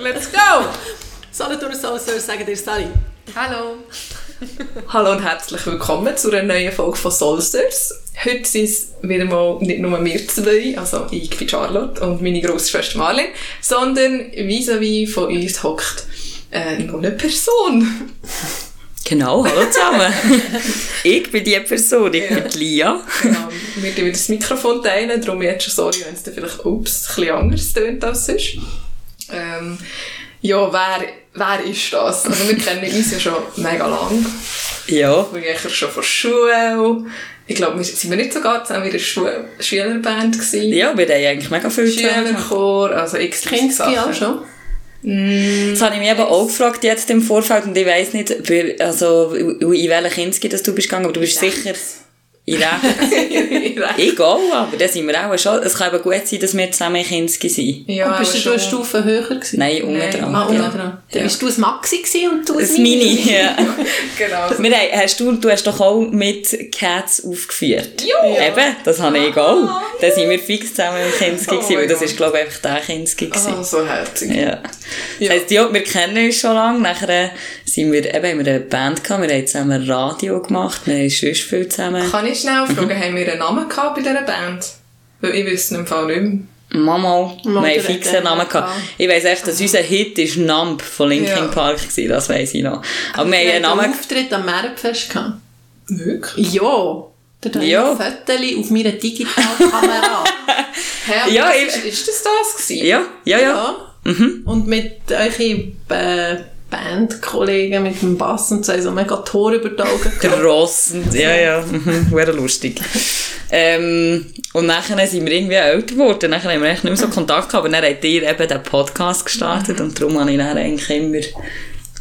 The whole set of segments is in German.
Let's go! Solothurner Soulsters sagen dir Sally. Hallo. Hallo und herzlich willkommen zu einer neuen Folge von Soulsters. Heute sind es wieder mal nicht nur wir zwei, also ich bin Charlotte und meine grosse Schwester Marlin, sondern vis-à-vis von uns hockt äh, noch eine Person. Genau, hallo zusammen. ich bin die Person, ich bin die Lia. Genau, wir teilen das Mikrofon teilen, darum jetzt schon sorry, wenn es dann vielleicht ups, ein bisschen anders tönt als sonst. Ähm, ja, wer, wer ist das? Also wir kennen uns ja schon mega lang. Ja. Wir gehen schon von Schule. Ich glaube, wir sind wir nicht sogar zusammen in einer Schu Schülerband gewesen. Ja, wir haben eigentlich mega viel. Schülerchor, also x Kinski auch schon. Das habe ich mich eben auch gefragt jetzt im Vorfeld und ich weiss nicht, also in welchen Kinski du bist gegangen, aber du bist sicher in Recht. ich auch, aber da sind wir auch schon. Es kann eben gut sein, dass wir zusammen in Kinski sind. Ja, Und bist du eine schon- Stufe höher gewesen? Nein, unten Nein. dran. Ah, unten ja. dran. Dann Ja. bist du ein Maxi gewesen und du ein Das Mini, ja. Genau. Wir haben, hast du, du hast doch auch mit Cats aufgeführt. Ja. Eben, das habe ich auch. Da sind wir fix zusammen im Kinski Oh gewesen, weil das ist, glaube ich, einfach der Kinski gewesen. Ah, so herzig. Ja. Das Ja. heisst, ja, wir kennen uns schon lange. Nachher äh, sind wir, eben, haben wir eine Band gehabt, wir haben zusammen Radio gemacht, wir haben sonst viel zusammen. Kann ich schnell fragen, haben wir einen Namen gehabt bei dieser Band? Weil ich wüsste im Fall nicht mehr. Mama, wir haben einen Namen gehabt. Ich weiss echt, dass unser Hit ist Numb von Linkin Ja. Park war, das weiss ich noch. Aber wir haben Wir einen hatten einen Namen Auftritt am Märenfest gehabt. Wirklich? Ja. Da habe ich Ja. ein Foto auf meiner Digitalkamera. Aber Ja, ist, ist das das gewesen? Ja, ja, ja. ja. Mhm. Und mit euren äh, Bandkollegen, mit dem Bass und so, so mega Tor über die Augen gehabt. Grossend, ja, ja, mhm, wäre lustig. ähm, und nachher sind wir irgendwie älter geworden, nachher haben wir echt nicht mehr so Kontakt gehabt, aber dann habt ihr eben den Podcast gestartet und darum habe ich dann eigentlich immer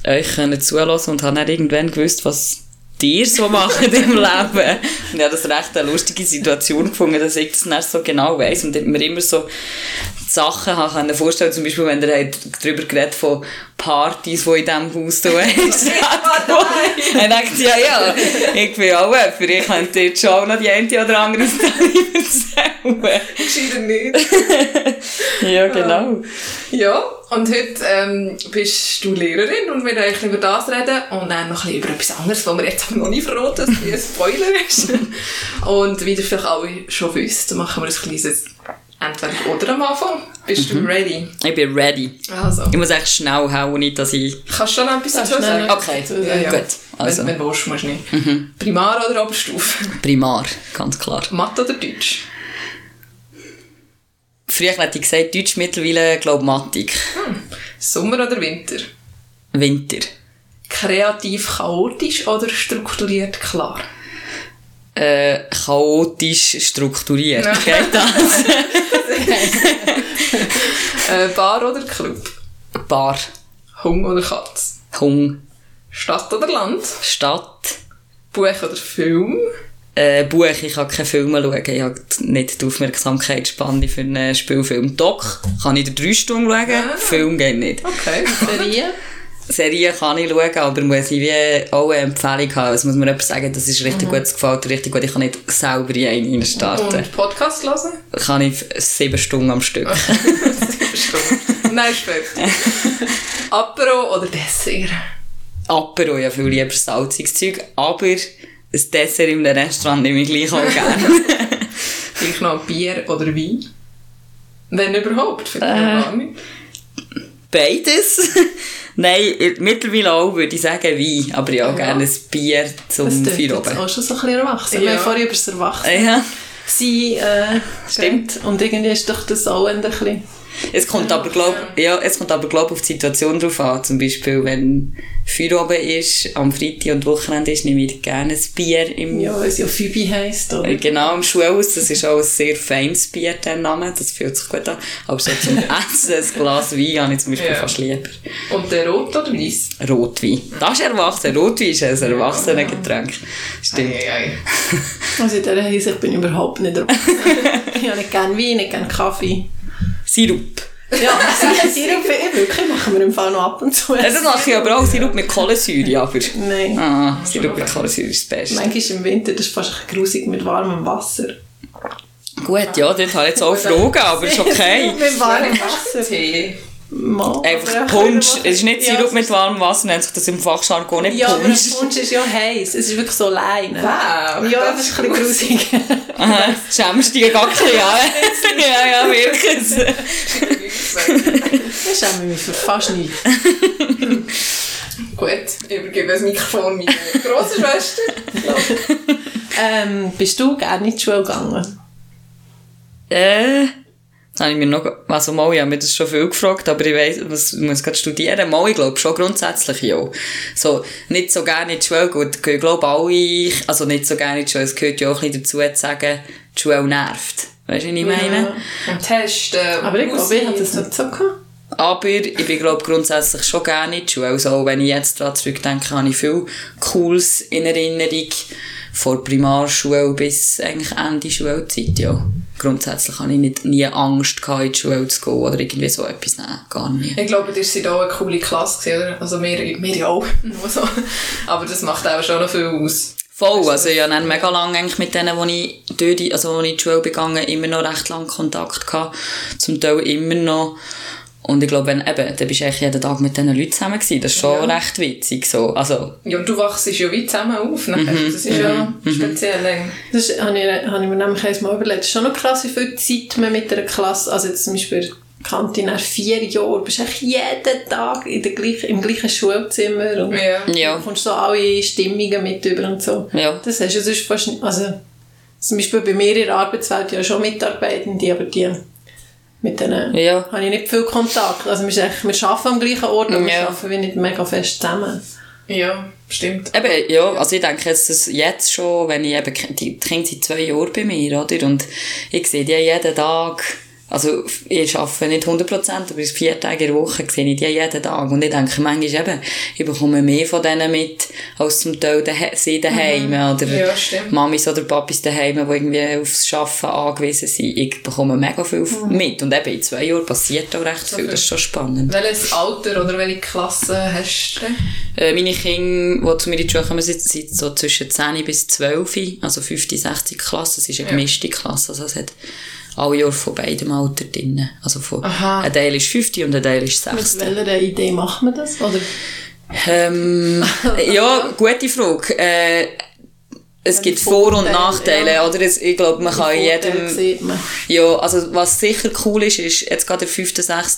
euch können zulassen und habe dann irgendwann gewusst, was ihr so macht im Leben. Und ich habe das recht eine lustige Situation gefunden, dass ich das nicht so genau weiss und mir immer so Sachen habe können vorstellen, zum Beispiel, wenn ihr darüber geredet von Partys, die in diesem Haus. Dann dachte ich, ja, ja, ich bin auch jemand, ich könnte jetzt schon noch die eine oder andere Story erzählen. Gescheiter nicht. Ja, genau. Ja, und heute ähm, bist du Lehrerin und wir werden über das reden und dann noch ein bisschen über etwas anderes, was wir jetzt aber noch nicht verraten, dass es ein Spoiler ist. und wie ihr vielleicht alle schon wisst, machen wir ein kleines Entweder-Oder am Anfang. Bist du ready? Ich bin ready. Also, Ich muss echt schnell hauen, nicht, dass ich... kannst du schon etwas Darfst dazu schnell sagen? Okay. Ja, ja. gut. Also, Wenn, wenn du willst, musst du nicht. Primar oder Oberstufe? Primar, ganz klar. Mathe oder Deutsch? Früher hätte ich gesagt, Deutsch mittlerweile Glaumatik. Sommer oder Winter? Winter. Kreativ chaotisch oder strukturiert klar? Äh, chaotisch strukturiert. Ja. Geht das? Äh, Bar oder Club? Bar. Hung oder Katz? Hung. Stadt oder Land? Stadt. Buch oder Film? Äh, Buch, ich kann keine Filme schauen. Ich habe nicht die Aufmerksamkeitsspanne für einen Spielfilm. Doc kann ich in drei Stunden schauen, Ah. Film geht nicht. Okay. Serie. Serien kann ich schauen, aber muss ich wie auch eine Empfehlung haben. Es muss mir jemand sagen, das ist richtig gut, das gefällt richtig gut. Ich kann nicht selber in einen reinstarten. Und Podcast hören? Kann ich sieben Stunden am Stück. Stimmt. Nein, fertig. Apero oder Dessert? Apero, ja viel lieber salziges Zeug, aber ein Dessert in einem Restaurant nehme ich gleich auch gerne. Vielleicht noch Bier oder Wein? Wenn überhaupt, Äh. noch gar nicht. Beides. Nein, mittlerweile auch würde ich sagen Wein, aber ja, Ja. gerne ein Bier zum Das klingt jetzt Feierabend. auch schon so ein bisschen erwachsen. Wir Ja. haben vorhin über das Erwachsen Ja. sein, äh, stimmt. Und irgendwie ist doch das auch ein bisschen... Es kommt aber, glaub, ja, es kommt aber, glaub, auf die Situation drauf an. Zum Beispiel, wenn Feierabend ist, am Freitag und Wochenende ist, nehme ich gerne ein Bier im, Ja, weil es ja Phoebe heisst, oder? äh, genau im Schulhaus. Das ist auch ein sehr feines Bier, der Name. Das fühlt sich gut an. Aber so zum Essen, ein Glas Wein habe ich zum Beispiel Ja. fast lieber. Und der Rot oder Weiss? Rotwein. Das ist erwachsen. Rotwein ist ein Erwachsenengetränk. Stimmt. Ei, ei, ei. Also in dieser Hinsicht bin ich überhaupt nicht erwachsen. ich habe nicht gerne Wein, nicht gerne Kaffee. Sirup. Ja, Sirup, ich wirklich, machen wir im Fall noch ab und zu. Ja, das mache ich aber auch Sirup mit Kohlensäure, aber... Nein. Ah, Sirup mit Kohlensäure ist das Beste. Manchmal im Winter, das ist fast ein grusig mit warmem Wasser. Gut, ja, dort habe ich jetzt auch Fragen, aber ist okay. mit warmem Wasser. Tee. Mal, Einfach Punsch. Es ist nicht ja, Sirup mit warmem Wasser, nennt sich das im Fachjargon nicht Ja, aber ein Punsch. Punsch ist ja heiß. Es ist wirklich so Leine. Wow, Ja, das das ist ein bisschen grusig. Aha, schämst du dich gar nicht, ja. ja, ja, wirklich. Das schäme ich mich für fast nicht. Gut, ich übergebe das Mikrofon meiner grossen Schwester. Ähm, bist du gerne in die Schule gegangen? Äh, habe ich mir noch, also mal, ich habe mir das schon viel gefragt, aber ich weiss, was, ich muss gerade studieren. Mal, ich glaube schon grundsätzlich ja. So, nicht so gerne in die Schule, gut, ich glaube alle, also nicht so gerne in die Schule, es gehört ja auch ein bisschen dazu zu sagen, die Schule nervt. Weißt du, was ich meine? Und Testen. Aber ich glaube, ich hatte das nicht so gehabt. Aber ich bin, glaube grundsätzlich schon gerne in die Schule. Also, wenn ich jetzt daran zurückdenke, habe ich viel Cooles in Erinnerung. Von Primarschule bis eigentlich Ende Schulzeit, ja. Grundsätzlich habe ich nicht, nie Angst gehabt, in die Schule zu gehen oder irgendwie so etwas. Nein, gar nicht. Ich glaube, ihr seid auch eine coole Klasse, oder? Also wir, wir ja auch, nur so. Aber das macht auch schon noch viel aus. Voll, also ich habe dann mega lange eigentlich mit denen, wo ich, die, also wo ich in die Schule begangen immer noch recht lange Kontakt gehabt. Zum Teil immer noch. Und ich glaube, wenn, eben, dann bist du eigentlich jeden Tag mit diesen Leuten zusammen gewesen. Das ist schon Ja. recht witzig, so. Also, Ja, und du wachst ja wie zusammen auf. Nachher. Mhm. Das ist ja speziell. Das ist- habe ich, habe ich mir nämlich einmal überlegt. Es ist schon noch krass, wie viel Zeit man mit einer Klasse, also jetzt zum Beispiel Kante nach vier Jahren, bist du eigentlich jeden Tag in der gleichen, im gleichen Schulzimmer und Ja. ja. du kommst so alle Stimmungen mit über und so. Ja. Das hast du sonst fast nicht, also zum Beispiel bei mir in der Arbeitswelt ja schon Mitarbeitende, aber die mit denen Ja. habe ich nicht viel Kontakt. Also wir, wir arbeiten am gleichen Ort, aber Ja. wir arbeiten wie nicht mega fest zusammen. Ja, stimmt. Eben, ja, also ich denke jetzt, dass jetzt schon, wenn ich eben, die, die Kinder sind zwei Jahre bei mir, oder? Und ich sehe die jeden Tag, also ich arbeite nicht 100%, aber vier Tage in der Woche sehe ich die jeden Tag. Und ich denke manchmal eben, ich bekomme mehr von denen mit, als zum Teil sie daheim, oder Ja. Mamis oder Papis daheim, die irgendwie aufs Arbeiten angewiesen sind. Ich bekomme mega viel mit. Und eben in zwei Jahren passiert auch recht viel, das ist schon spannend. Welches Alter oder welche Klasse hast du? Äh, meine Kinder, die zu mir in die Schule kommen, sind, sind so zwischen 10 bis 12, also 50, 60 Klassen. Es ist eine gemischte Klasse, also es hat alle Jahre von beidem Alter drin. Also von, Aha. ein Teil ist 50 und ein Teil ist Mit 60. welcher Idee macht man das? Oder Ähm, ja, gute Frage. Äh, es gibt Vor- und Nachteile, ja. oder? Ich glaube, man kann in jedem... man. Ja, also was sicher cool ist, ist jetzt gerade der 5., 6.,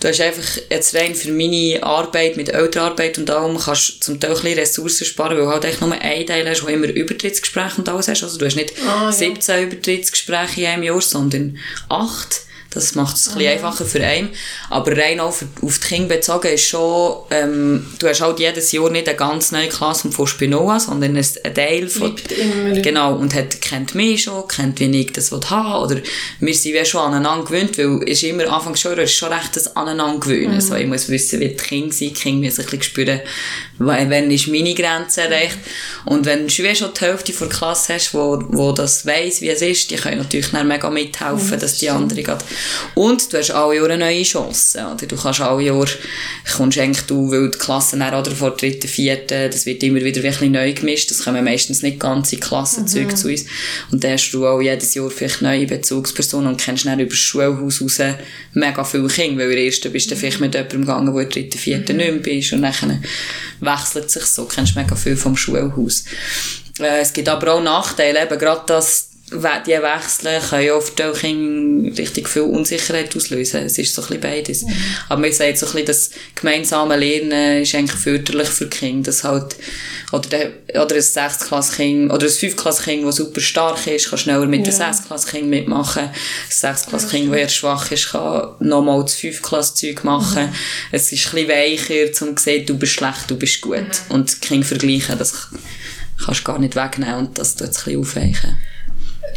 du hast einfach jetzt rein für meine Arbeit mit Elternarbeit und allem kannst du zum Teil ein bisschen Ressourcen sparen, weil du halt echt nur einen Teil hast, wo immer Übertrittsgespräche und alles hast. Also du hast nicht Ah, ja. 17 Übertrittsgespräche in einem Jahr, sondern 8. Das macht es ein bisschen einfacher für einen. Aber rein für, auf die Kinder bezogen ist schon, ähm, du hast halt jedes Jahr nicht eine ganz neue Klasse von Spinoa, sondern ein ein Teil von. Genau, und hat, kennt mich schon, kennt, wie ich das haben oder wir sind wie schon aneinander gewöhnt, weil es ist immer, Anfang schon, ist schon recht das aneinander gewöhnen. Mhm. So, ich muss wissen, wie die Kinder sind, die Kinder müssen ein bisschen spüren, wann ist meine Grenze erreicht. Und wenn du schon die Hälfte der Klasse hast, wo, wo das weiss, wie es ist, die können natürlich dann mega mithelfen, Mhm, dass die andere geht. Und du hast alle Jahre eine neue Chance, oder? Du kannst alle Jahre, kommst eigentlich du, weil die Klassen dann, oder vor der dritten, vierten, das wird immer wieder wirklich neu gemischt, das kommen meistens nicht ganze Klassenzüge zu uns. Und dann hast du auch jedes Jahr vielleicht neue Bezugspersonen und kennst dann über das Schulhaus raus mega viele Kinder, weil in der ersten bist du dann vielleicht mit jemandem gegangen, wo in der dritten, vierten nicht mehr bist und dann wechselt sich so, kennst mega viel vom Schulhaus. Äh, es gibt aber auch Nachteile, eben gerade das, we- die Wechsel können ja auf die Kinder richtig viel Unsicherheit auslösen. Es ist so ein bisschen beides. Aber man sagt so ein bisschen, das gemeinsame Lernen ist eigentlich förderlich für Kinder. Das halt, oder, der, oder ein 6-Klasse-Kind, oder ein 5-Klasse-Kind, das super stark ist, kann schneller mit Ja. dem 6-Klasse-Kind mitmachen. Ein 6-Klasse-Kind, das eher schwach ist, kann nochmal das 5-Klasse-Zeug machen. Es ist ein bisschen weicher, um zu sehen, du bist schlecht, du bist gut. Und die Kinder vergleichen, das kannst du gar nicht wegnehmen und das tut es ein bisschen aufweichen.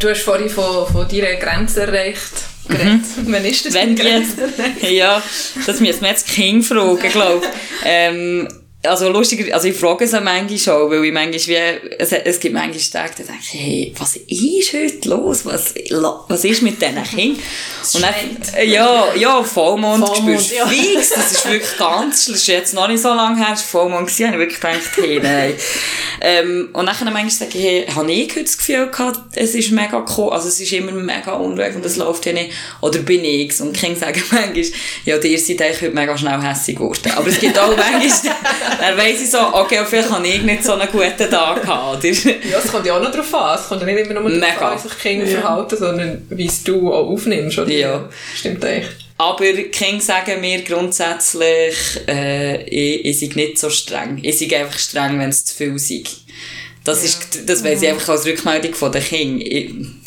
Du hast vorhin von, von deiner Grenze erreicht. geredet. Wann ist das Mhm. Wenn die Grenze jetzt, ja, das müssen wir jetzt King fragen, glaube ich. Ähm, also lustig, also ich frage es manchmal schon, weil ich manchmal wie, es, es gibt manchmal Tage, da denke ich, hey, was ist heute los? Was, was ist mit diesen Kindern? Und dann, äh, ja, ja, Vollmond, Vollmond, spürst ja. fix, das ist wirklich ganz schlimm, das ist jetzt noch nicht so lange her, das war Vollmond gewesen, habe ich wirklich gedacht, hey, nein. ähm, und dann manchmal sage ich, hey, habe ich heute das Gefühl gehabt, es ist mega cool, also es ist immer mega unruhig und es läuft ja nicht, oder bin ich's? Und die Kinder sagen manchmal, ja, ihr seid eigentlich heute mega schnell hässig geworden. Aber es gibt auch manchmal, dann weiss ich so, okay, vielleicht habe ich nicht so einen guten Tag gehabt? Ja, es kommt ja auch noch darauf an. Es kommt ja nicht immer nur darauf Mega. an, wie sich Kinder verhalten, sondern wie es du auch aufnimmst. Oder? Ja. Stimmt echt. Aber Kinder sagen mir grundsätzlich, äh, ich, ich sei nicht so streng. Ich sei einfach streng, wenn es zu viel sei. Das, ist, das weiss ich einfach als Rückmeldung von den Kindern.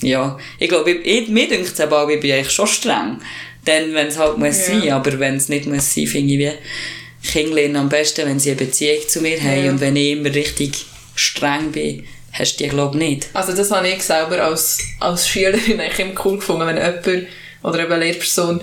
Ich, ja, ich glaube, ich, mir denkt es aber auch, ich bin eigentlich schon streng. Dann, wenn es halt muss Ja. sein, aber wenn es nicht muss sein, finde ich wie, Kinder lernen am besten, wenn sie eine Beziehung zu mir haben Ja. und wenn ich immer richtig streng bin, hast du die, glaube ich, nicht. Also das habe ich selber als, als Schülerin eigentlich immer cool gefunden, wenn jemand oder eben eine Lehrperson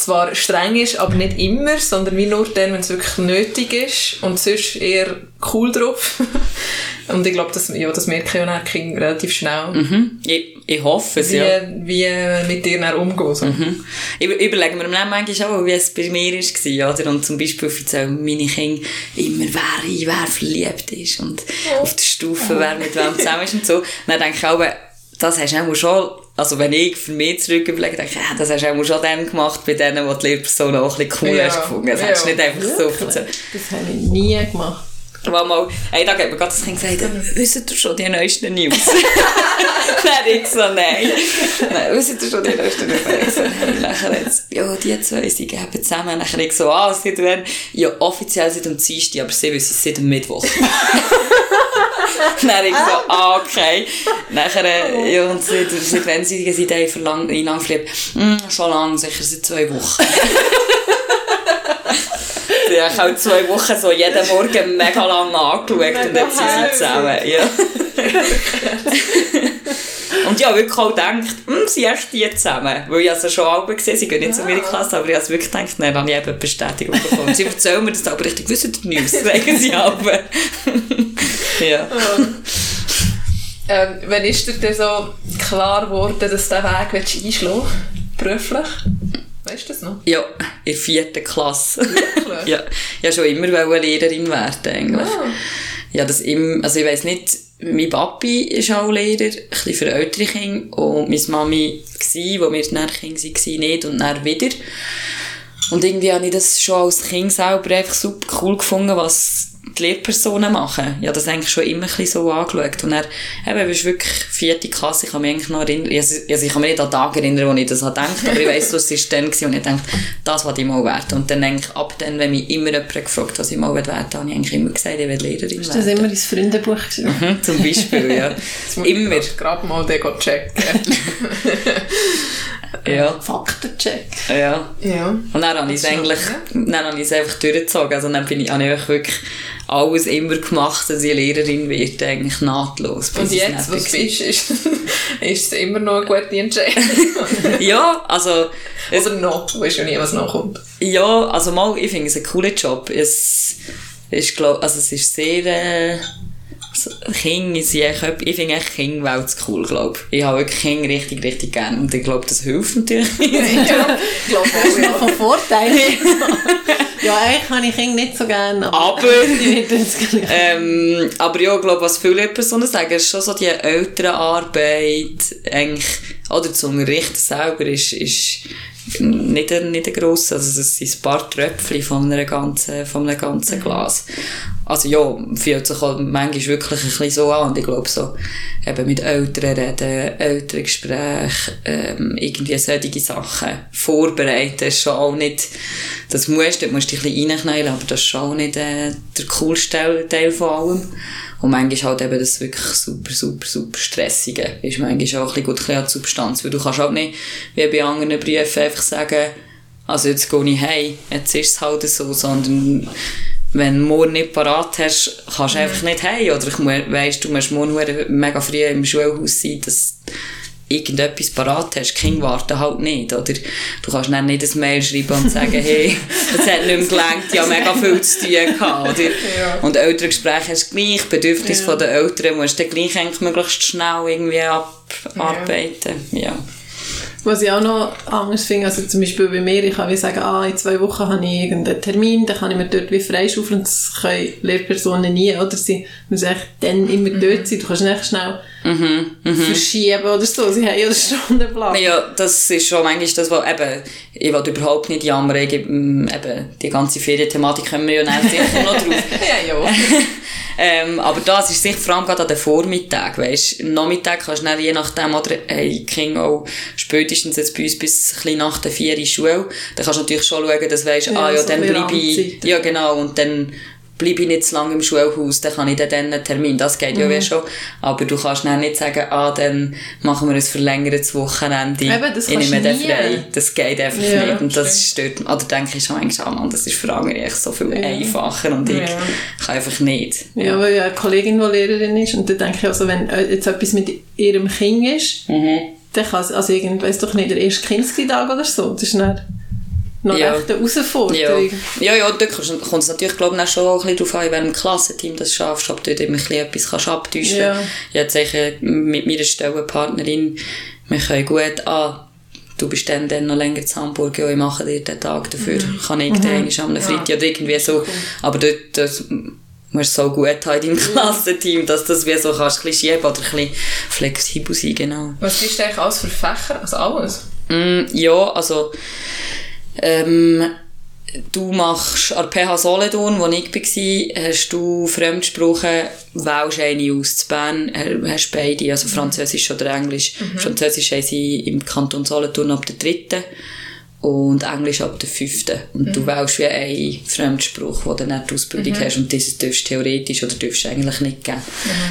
zwar streng ist, aber nicht immer, sondern wie nur dann, wenn es wirklich nötig ist und sonst eher cool drauf. und ich glaube, das, ja, das merke ich auch dann die Kinder relativ schnell, Mhm. Ich, ich hoffe es, wie, ja. wie äh, mit dir dann umgehen. So. Mhm. Ich überlege mir dann manchmal auch, wie es bei mir war, oder? Und zum Beispiel erzählen meine Kinder immer, wer in wer verliebt ist und auf der Stufe, wer mit wem zusammen ist und so. Und dann denke ich auch, das hast du auch schon, also wenn ich für mich zurück überlege, denke ich, ja, das hast du auch schon dann gemacht, bei denen, wo die Lehrperson auch ein bisschen cool Ja. hast gefunden. Das hast du Ja. nicht einfach so erzählt. Das habe ich nie gemacht. Weil mal, einen Tag hat mir gerade das Kind gesagt, wisst ihr schon die neuesten News? Dann ich so, nein. Nein, wisst ihr schon die neuesten News? Ich so, nein. Nachher jetzt, ja, die zwei, sie geben zusammen. Nachher ich so, ah, seit wann? Ja, offiziell seit am Dienstag, aber sie wissen es seit am Mittwoch. Dann ich so, ah, okay. Nachher, äh, ja, und seit, seit wann sie die verlang, in lang verliebt? Hm, schon lang, sicher seit zwei Wochen. Ja, ich habe zwei Wochen so jeden Morgen mega lang angeschaut und jetzt sind sie zusammen. Ja. und ich habe wirklich auch gedacht, hm, sind echt die zusammen? Weil ich also schon alle gesehen sie gehen nicht zu mir in die Klasse, aber ich habe wirklich gedacht, dann habe ich eben Bestätigung bekommen. sie erzählen mir das aber richtig, wissen die News, sagen sie aber. Ja. Ähm, wann ist dir denn so klar geworden, dass du diesen Weg einschlagen willst? Beruflich? Weißt du das noch? Ja, in der vierten Klasse. Wirklich? ja, ich wollte schon immer Lehrerin werden, eigentlich. Ah. Ja, das im, also ich weiss nicht, mein Papi ist auch Lehrer, ein bisschen für ältere Kinder, und meine Mami war, wo wir dann Kinder waren, nicht, und dann wieder. Und irgendwie habe ich das schon als Kind selber einfach super cool gefunden, was die Lehrpersonen machen. Ich habe das eigentlich schon immer ein bisschen so angeschaut. Und dann, eben, bist wirklich vierte Klasse, ich kann mich eigentlich noch erinnern, also also ich kann mich nicht an Tage erinnern, wo ich das habe gedacht, aber ich weiss, was es dann war, und ich dachte, das wollte ich mal werden. Und dann eigentlich ab dann, wenn mich immer jemand gefragt was ich mal werden will, habe ich eigentlich immer gesagt, ich will Lehrerin Ist das werden. immer ins Freundebuch geschrieben? Mhm, zum Beispiel, ja. Immer. Gerade mal den checken. Ja. Faktencheck. ja. ja. Und dann habe ich es eigentlich, dann habe ich einfach durchgezogen. Also dann bin ich, habe ich wirklich alles immer gemacht, dass ich Lehrerin werde, eigentlich nahtlos. bis Und jetzt, was du bist, ist, ist es immer noch eine gute Entscheidung. Ja, also, es, Oder noch. Du weißt ja nie, was noch kommt. ja, also mal, ich finde es ein cooler Job. Es ist, glaub, also es ist sehr, äh, so- Kinder sind echt, ich finde echt Kinderwelt cool, glaube ich. Ich habe wirklich Kinder richtig, richtig gerne und ich glaube, das hilft natürlich. ich glaube Das ist auch, noch von Vorteil. ja, eigentlich habe ich Kinder nicht so gerne. Aber-. Ähm, aber ja, ich glaube, was viele Personen sagen, ist schon so die Elternarbeit, eigentlich, oder zum Richten selber ist, ist nicht ein, nicht ein grosser, also das sind ein paar Tröpfchen von einem ganzen, von einem ganzen Glas. Also ja, fühlt sich halt manchmal wirklich ein bisschen so an und ich glaube so, eben mit Eltern reden, Elterngespräche, ähm, irgendwie solche Sachen vorbereiten, ist schon auch nicht, das musst du, dort musst du ein bisschen reinknallen, aber das ist schon auch nicht äh, der coolste Teil, von allem. Und manchmal halt eben das wirklich super, super, super stressige. Ist manchmal auch ein bisschen gut bisschen an die Substanz. Weil du kannst halt nicht, wie bei anderen Briefen, einfach sagen, also jetzt gehe ich heim, jetzt ist es halt so, sondern wenn du morgen nicht parat hast, kannst du einfach nicht heim. Oder ich weiss, du musst morgen mega früh im Schulhaus sein, dass irgendetwas parat hast. Die Kinder warten halt nicht, oder? Du kannst dann nicht ein Mail schreiben und sagen, hey, das hat nicht mehr gelangt, ja mega viel zu tun gehabt, oder? Ja. Und Elterngespräche hast du gleich, Bedürfnisse Ja. den Eltern musst du dann gleich eigentlich möglichst schnell irgendwie abarbeiten, ja. Was ich auch noch anders finde, also zum Beispiel bei mir, ich kann wie sagen, ah, in zwei Wochen habe ich irgendeinen Termin, dann kann ich mir dort wie freischaufeln, das können Lehrpersonen nie, oder sie müssen echt dann immer dort sein, du kannst nicht schnell verschieben oder so, sie haben ja den Stundenplan. Ja, das ist schon manchmal das, was eben, ich will überhaupt nicht jammern, ich, ähm, eben, die ganze Ferienthematik kommen wir ja dann sicher noch drauf. Ja, ja. Ähm, aber das ist sicher vor allem gerade an den Vormittagen, weisst. Am Nachmittag kannst du dann je nachdem, oder, hey, Kinder auch spätestens jetzt bei uns bis ein nach der vier in Schule, dann kannst du natürlich schon schauen, dass weisst, Ja, ah ja, so dann bleibe ich, ja genau, und dann bleibe ich nicht zu lange im Schulhaus, dann kann ich dann einen Termin, das geht ja Mhm. wie schon, aber du kannst dann nicht sagen, ah, dann machen wir ein verlängertes Wochenende, Eben, das ich nehme den frei, das geht einfach Ja, nicht, und das stört mich, oder denke ich schon manchmal, ah, Mann, das ist für andere echt so viel einfacher, und ich Ja. kann einfach nicht. Ja, weil ja eine Kollegin, die Lehrerin ist, und dann denke ich also, wenn äh, jetzt etwas mit ihrem Kind ist, dann kann es, also irgend, weiss doch nicht, der erste Kindstag oder so, das ist dann noch Ja. echt eine Ja, Herausforderung. ja, ja dort kommst- kommt es natürlich, glaube ich, auch schon ein bisschen darauf an, in welchem Klassenteam das schaffst, ob du dort immer ein bisschen etwas kannst abtäuschen Ja. kannst. Ich habe sicher mit meiner Stellenpartnerin, wir können gut, ah, du bist dann, dann noch länger in Hamburg, ja, ich mache dir den Tag dafür, kann ich den mhm. am Freitag oder irgendwie so. Aber dort, das musst du so gut haben in deinem Klassenteam, dass das wie so kannst, ein bisschen schieben oder ein bisschen flexibel sein, genau. Was gibst du eigentlich alles für Fächer? Also alles? Mm, ja, also ähm, du machst an der PH Solothurn, wo ich war, hast du Fremdsprachen, wählst eine aus zu Bern, äh, hast beide, also Französisch oder Englisch. Französisch haben sie im Kanton Solothurn ab der dritten und Englisch ab der fünften. Und du wählst wie einen Fremdspruch, wo du dann die Ausbildung hast und dieses darfst du theoretisch oder darfst du eigentlich nicht geben.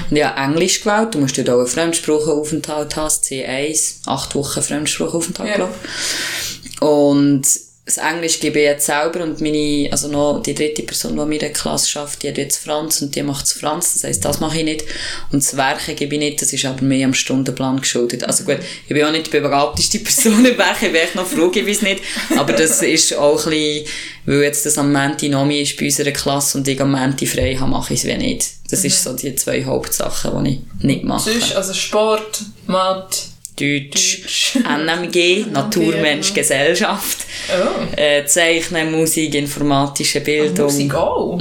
Und ich habe Englisch gewählt, du musst dort auch einen Fremdsprachenaufenthalt haben, C1, acht Wochen Fremdsprachenaufenthalt, Ja. glaube ich. Und das Englisch gebe ich jetzt selber und meine, also noch die dritte Person, die mir in der Klasse schafft, die hat jetzt Franz und die macht es Franz, das heisst, das mache ich nicht. Und das Werken gebe ich nicht, das ist aber mehr am Stundenplan geschuldet. Also gut, ich bin auch nicht die begabteste Person im Werken, ich bin echt noch froh, ich weiß nicht. Aber das ist auch ein bisschen, weil jetzt das am Menti Nomi ist bei unserer Klasse und ich am Menti frei habe, mache ich es wie nicht. Das ist so die zwei Hauptsachen, die ich nicht mache. Sonst, also Sport, Mathe. Deutsch, NMG, Natur, Mensch, Gesellschaft, Oh. äh, Zeichnen, Musik, informatische Bildung. Musik auch.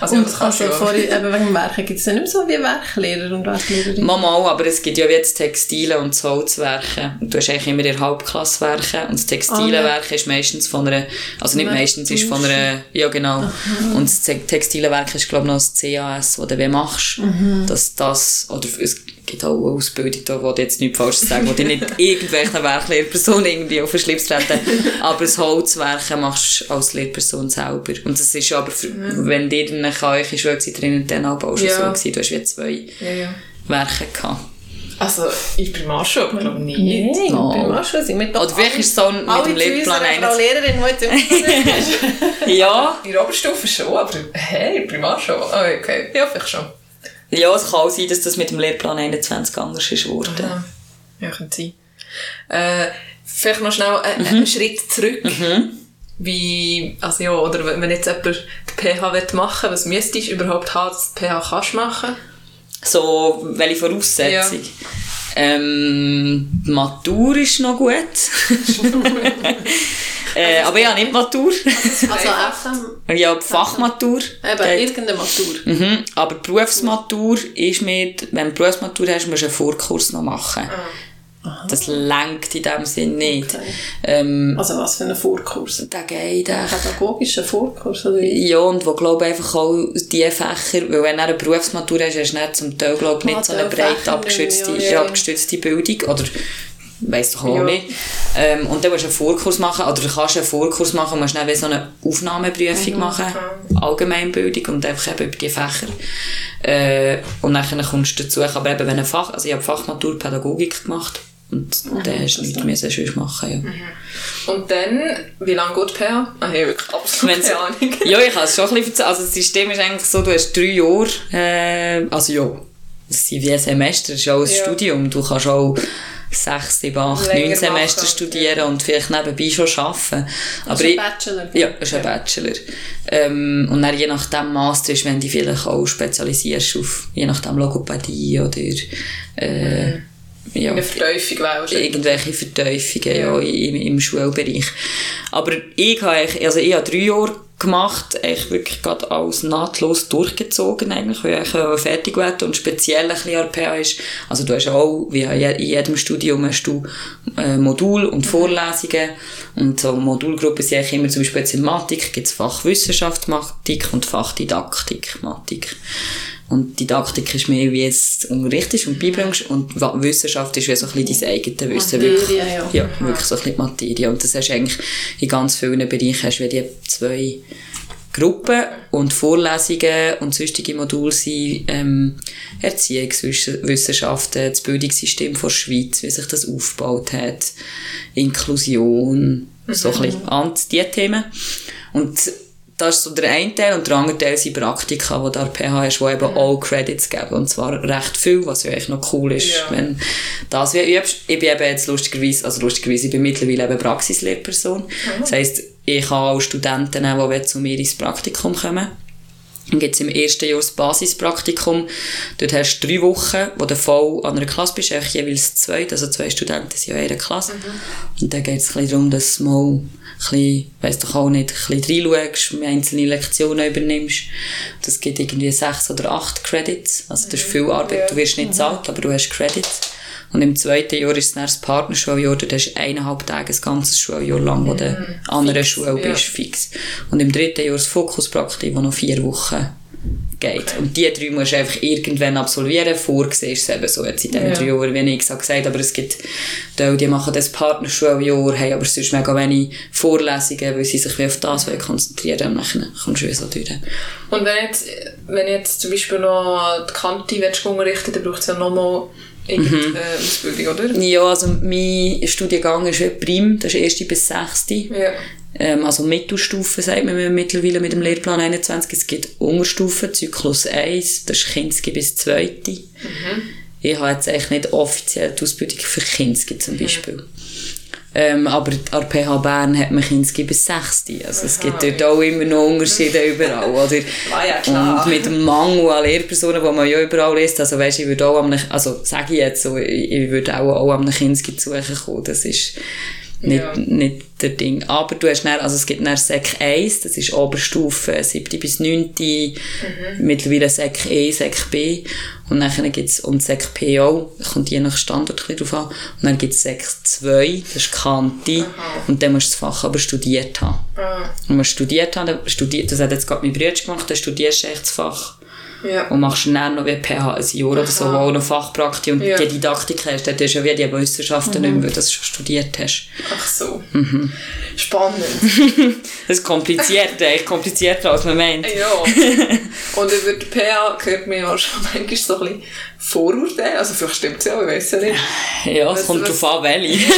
Also, Und also vorhin, eben wegen Werken, gibt es nicht mehr so wie Werklehrer und Werklehrerin? Mama, aber es gibt ja wie jetzt Textile und das Holzwerken. Und du hast eigentlich immer in der Hauptklasse Werken. Und das textile Ah, ja. Werken ist meistens von einer, also nicht meistens, ist von einer, ja genau. Und das Te- textile Werken ist glaube ich noch das CAS, das du wie machst. Mhm. Dass das, oder es gibt auch eine Ausbildung da, wo du jetzt nichts falsch sagen, wo du nicht irgendwelchen Werklehrpersonen irgendwie auf den Schlips treten. Aber das Holzwerken machst du als Lehrperson selber. Und das ist aber, für, wenn dir dann eure Schulzeit drinnen dann auch schon Ja. so gewesen, du hast wie zwei Ja, ja. Werke gehabt. Also, in Primarschule, glaube ich nicht. Nein, No. beim Anschluss sind wir doch Oder vielleicht ist so mit alle dem Lehrplan unserer Frau 1. Lehrerin, die jetzt immer Ja, In der Oberstufe schon, aber hey, in Primarschule. Oh, okay. Ja, vielleicht schon. Ja, es kann auch sein, dass das mit dem Lehrplan 21 anders ist geworden. Ja, ja könnte sein. Äh, vielleicht noch schnell einen, einen Schritt zurück. Wie, also ja, oder wenn jetzt jemand die PH will machen was müsstest du überhaupt haben, dass du die PH kannst machen? So, welche Voraussetzung? Ähm, die Matur ist noch gut. äh, aber ja, nicht Matur. Also FM, ja, die Fachmatur. eben, Geht. irgendeine Matur. Mhm. Aber die Berufsmatur ist mit, wenn du Berufsmatur hast, musst du einen Vorkurs noch machen. Das lenkt in dem Sinn nicht. Okay. Ähm, Also was für ein Vorkurs? der geht echt. Pädagogischer Vorkurs, oder? Ja, und wo, glaube einfach auch die Fächer, weil wenn du eine Berufsmatur hast, hast du zum Teil, glaube ich, nicht Ah, so eine breit abgestützte, ja, ja, abgestützte Bildung, oder weiss doch auch Ja. nicht. Ähm, und dann musst du einen Vorkurs machen, oder du kannst einen Vorkurs machen, musst dann so eine Aufnahmeprüfung machen, Allgemeinbildung und einfach eben über die Fächer. Äh, und dann kommst du dazu, aber eben wenn ein Fach, also ich habe Fachmatur Pädagogik gemacht, und dann hast du nichts mehr sonst machen, ja. Und dann, wie lange geht PH? Ah, ich habe wirklich absolut Wenn's- keine Ahnung. ja, ich kann es schon ein bisschen. Also das System ist eigentlich so, du hast drei Jahre, äh, also ja, das sind wie ein Semester, das ist auch ein Ja. Studium. Du kannst auch sechs, sieben, acht, Länger neun Semester machen, studieren und vielleicht nebenbei schon arbeiten. Aber ist ein Bachelor. Ja, das ist ein Bachelor. Ähm, und dann je nachdem Master ist, wenn du dich auch spezialisierst auf, je nachdem Logopädie oder, äh, ja, Eine Verteufung wahrscheinlich. irgendwelche Verteufungen ja. im, im Schulbereich. Aber ich habe, eigentlich- also ich habe drei Jahre gemacht, eigentlich wirklich gerade alles nahtlos durchgezogen eigentlich, weil ich fertig werden und speziell ein bisschen an PH ist, also du hast auch, wie in je- in jedem Studium hast du äh, Modul und Vorlesungen und so Modulgruppen sind eigentlich immer zum Beispiel jetzt in Mathematik gibt es Fach Wissenschaft Mathematik und Fach Didaktik Mathematik. Und Didaktik ist mehr, wie es du unterrichtest und beibringst. Und Wissenschaft ist wie so ein bisschen dein eigenes Wissen. Materie, wirklich, ja. ja, wirklich so ein bisschen die Materie. Und das hast du eigentlich in ganz vielen Bereichen, hast du die zwei Gruppen und Vorlesungen und sonstige Module sind ähm, Erziehungswissenschaften, das Bildungssystem von der Schweiz, wie sich das aufgebaut hat, Inklusion, so ein bisschen an die Themen. Und das ist so der eine Teil und der andere Teil sind Praktika, die da PH hast, die eben auch Credits geben. Und zwar recht viel, was ja eigentlich noch cool ist, Ja. wenn das wie übst. Ich bin eben jetzt lustigerweise, also lustigerweise, ich bin mittlerweile eben Praxislehrperson. Das heisst, ich kann auch Studenten nehmen, die zu mir ins Praktikum kommen. Dann gibt es im ersten Jahr das Basispraktikum. Dort hast du drei Wochen, wo du voll an einer Klasse bist, jeweils zwei, also zwei Studenten sind ja in einer Klasse. Und dann geht es ein bisschen darum, dass mal bisschen, weiss doch auch nicht, ein bisschen reinschaust, einzelne Lektionen übernimmst. Das gibt irgendwie sechs oder acht Credits. Also das ist viel Arbeit. Du wirst nicht bezahlt, aber du hast Credits. Und im zweiten Jahr ist es dann das Partnerschuljahr, dort hast du eineinhalb Tage, ein ganzes Schuljahr lang, wo du an einer Schule bist, fix. Und im dritten Jahr das Fokuspraktikum, das noch vier Wochen geht. Und die drei musst du einfach irgendwann absolvieren. Vorgesehen ist es eben so, jetzt in diesen Ja. drei Jahren, wie ich gesagt habe, aber es gibt Leute, die machen das Partnerschuljahr, haben aber sonst mega wenig Vorlesungen, weil sie sich wie auf das wollen konzentrieren und dann kommst du wie so durch. Und wenn jetzt, wenn jetzt zum Beispiel noch die Kante willst, unterrichten dann braucht es ja nochmal irgendeine Mhm. äh, Ausbildung, oder? Ja, also mein Studiengang ist Prim, das ist erste bis sechste. Ja. Ähm, also Mittelstufe sagt man mittlerweile mit dem Lehrplan 21. Es gibt Unterstufen, Zyklus 1, das ist Kinski bis 2. Ich habe jetzt eigentlich nicht offiziell die Ausbildung für Kinski zum Beispiel. Ähm, aber an der PH Bern hat man Kinski bis 6. Also es gibt dort auch immer noch Unterschiede überall, oder? Ja. Und mit dem Mangel an Lehrpersonen, die man ja überall liest, also weisst, ich würde auch am, also sage ich jetzt so, ich ich würde auch, auch am Kinski zu suchen kommen, das ist nicht, Ja. nicht der Ding. Aber du hast dann, also es gibt dann Sek 1, das ist Oberstufe 7. bis 9. Mittlerweile Sek E, Sek B. Und dann gibt's, und Sek P auch, kommt je nach Standort ein drauf an. Und dann gibt's Sek 2, das ist Kante. Und dann musst du das Fach aber studiert haben. Ah, Und man studiert haben, studiert, das hat jetzt gerade mein Bruder gemacht, dann studierst du echt das Fach. Ja. Und machst dann noch wie PH ein Jahr oder so, wo auch noch Fachpraktik und Ja. die Didaktik hast, dann hast du ja wie die Wissenschaften nicht mehr, weil du das schon studiert hast. Ach so. Mhm. Spannend. Das ist kompliziert, echt komplizierter als man meint. ja. Und über die PA hört man ja schon manchmal so ein bisschen Vorurteile. Also vielleicht stimmt es ja, ich weiß ja nicht. Ja, es kommt drauf an, welche.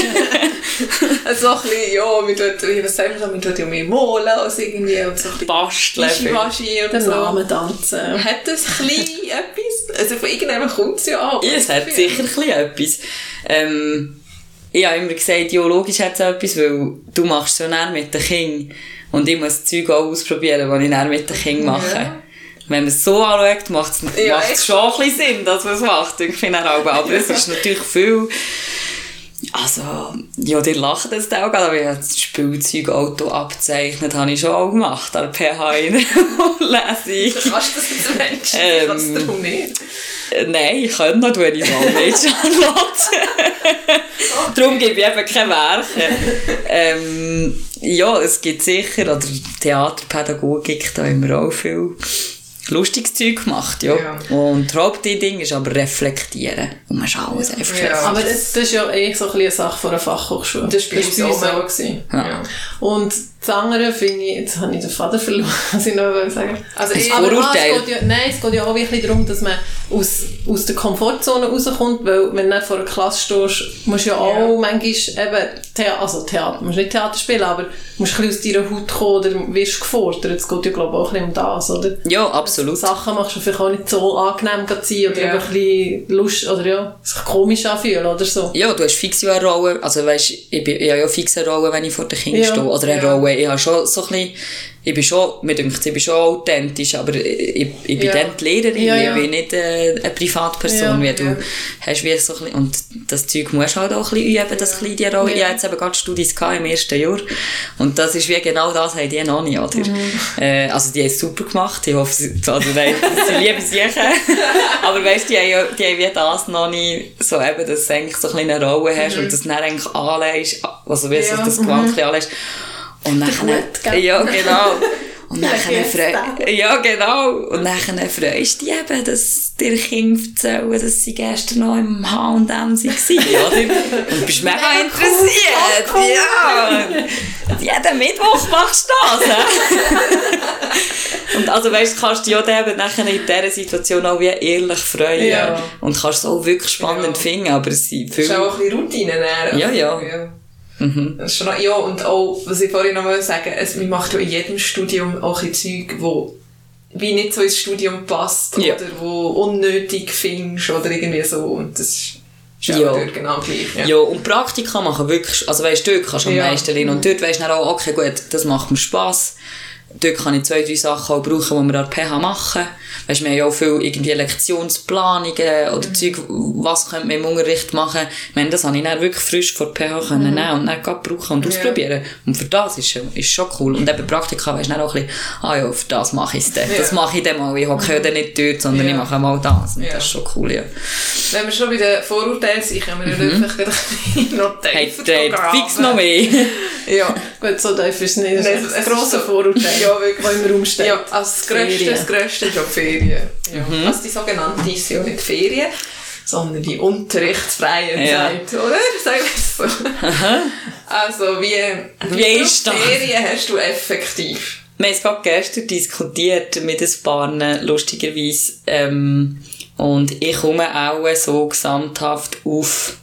Also so ein bisschen, ja, man tut, was sagen wir, man tut ja mehr malen als irgendwie und so ein bisschen Basteln. Wischiwaschi und Den so. Namen tanzen. Hat das ein bisschen etwas? Also von irgendjemandem kommt es ja an. Ja, es hat sicher ein bisschen etwas. Ähm, ich habe immer gesagt, ja, logisch hat es etwas, weil du machst es ja mit den Kindern. Und ich muss das Zeug auch ausprobieren, was ich dann mit den Kindern mache. Ja. Wenn man es so anschaut, macht es Ja, macht's schon ein bisschen Sinn, dass man es macht. Ich finde auch, aber es ist natürlich viel... Also, ja, die lachen das auch aber ich habe das Spielzeugauto abgezeichnet, habe ich schon auch gemacht, an der PH in Lesung. Kannst du das jetzt Menschen? Ähm, Kannst du darum nicht? Äh, Nein, ich könnte noch, tue ich mal nicht, Charlotte. Darum gebe ich eben keine Werke. ähm, ja, es gibt sicher, oder Theaterpädagogik, da haben wir auch viel lustiges Zeug gemacht, ja. Ja. Und das Hauptding ist aber reflektieren. Und man schaut es einfach Ja. Aber das, das ist ja eigentlich so ein eine Sache von einer Fachhochschule. Das ist bei uns auch so. Ja. Und Das andere finde ich, jetzt habe ich den Faden verloren, was ich noch sagen Also ich, Aber ah, es geht ja, nein, es geht ja auch wirklich darum, dass man aus, aus der Komfortzone rauskommt, weil wenn du vor einer Klasse stehst, musst du ja auch manchmal eben, Thea also Theater, musst nicht Theater spielen, aber musst ein bisschen aus deiner Haut kommen oder wirst gefordert. Es geht ja glaube ich auch ein bisschen um das, oder? Ja, absolut. Sachen machst du vielleicht auch nicht so angenehm sein oder eben ein bisschen Lust, oder ja, sich komisch anfühlen oder so. Ja, du hast fix ja eine Rolle, also weisst, ich, bin, ich habe ja fix eine Rolle, wenn ich vor den Kindern Ja, stehe, oder eine ja. Rolle, ich habe schon so ein bisschen, ich bin schon, mir denkt, ich bin schon authentisch, aber ich, ich bin Ja. dann die Lehrerin, Ja, ja. ich bin nicht äh, eine Privatperson, wie du hast wie so ein bisschen, und das Zeug musst du halt auch ein bisschen üben, das kleine die Rolle. Ich habe jetzt eben gerade Studis im ersten Jahr und das ist wie genau das, haben die noch nicht, oder? Mhm. Äh, also die haben es super gemacht, ich hoffe, sie, also nein, sie lieben sie aber weißt du, die haben, die haben wie das noch nicht so eben, dass du eigentlich so ein bisschen eine Rolle hast und das dann eigentlich anlegst, also wie ja. das Gewand mhm. anlegst. Und dann, Hut, gell? ja genau. Und dann freu, ja genau. Und dann freust du dich eben, dass dir Kinder erzählen, dass sie gestern noch im H&M waren, oder? Und bist mega interessiert. cool. Ja. Jeden Mittwoch machst du das? Und also weißt, du, kannst du dich ja eben nachher in dieser Situation auch wie ehrlich freuen. Ja. Und kannst es auch wirklich spannend Ja. finden, aber es sind das ist auch ein bisschen Routine. Dann. Ja, ja. ja. Mhm. Das ist schon, noch- ja, und auch, was ich vorhin noch mal sagen es, man macht ja in jedem Studium auch ein Zeug, wo wie nicht so ins Studium passt Ja. oder wo unnötig findest oder irgendwie so. Und das ist ja, genau gleich. Ja. Ja, und Praktika machen wirklich, also weißt du, dort kannst du am Ja. meisten lernen. Und dort weisst du dann auch, okay, gut, das macht mir Spass. Dort kann ich zwei, drei Sachen auch brauchen, die wir an der PH machen. Weißt wir haben ja auch viel irgendwie Lektionsplanungen oder Zeug, was könnte man im Unterricht machen. Ich meine, das habe ich dann wirklich frisch vor der PH können nehmen und dann gerade brauchen und Ja. ausprobieren. Und für das ist, schon- ist schon cool. Und eben Praktika weisst du dann auch ein bisschen, ah ja, für das mache ich es dann. Das Ja. mache ich dann mal. Ich hocke ja dann nicht dort, sondern Ja. ich mache mal das. Und Ja. das ist schon cool, ja. Wenn wir schon bei den Vorurteilen sind, können wir ja einfach gerade ein bisschen noch Hey, tiefer graben. fix noch mehr. Ja. Gut, so tief ist es nicht. Das ist ein grosser Vorurteil, Ja, wirklich. im Raum steht. Ja, also das Grösste, das Grösste ist auch die Ferien. Ja. Mhm. Also die sogenannte ist ja nicht Ferien, sondern die unterrichtsfreie Ja. Zeit, oder? Sagen wir es so. Also wie, Wie viele ist das? Ferien hast du effektiv? Wir haben es gerade gestern diskutiert mit ein paar, lustigerweise. Ähm, und ich komme auch so gesamthaft auf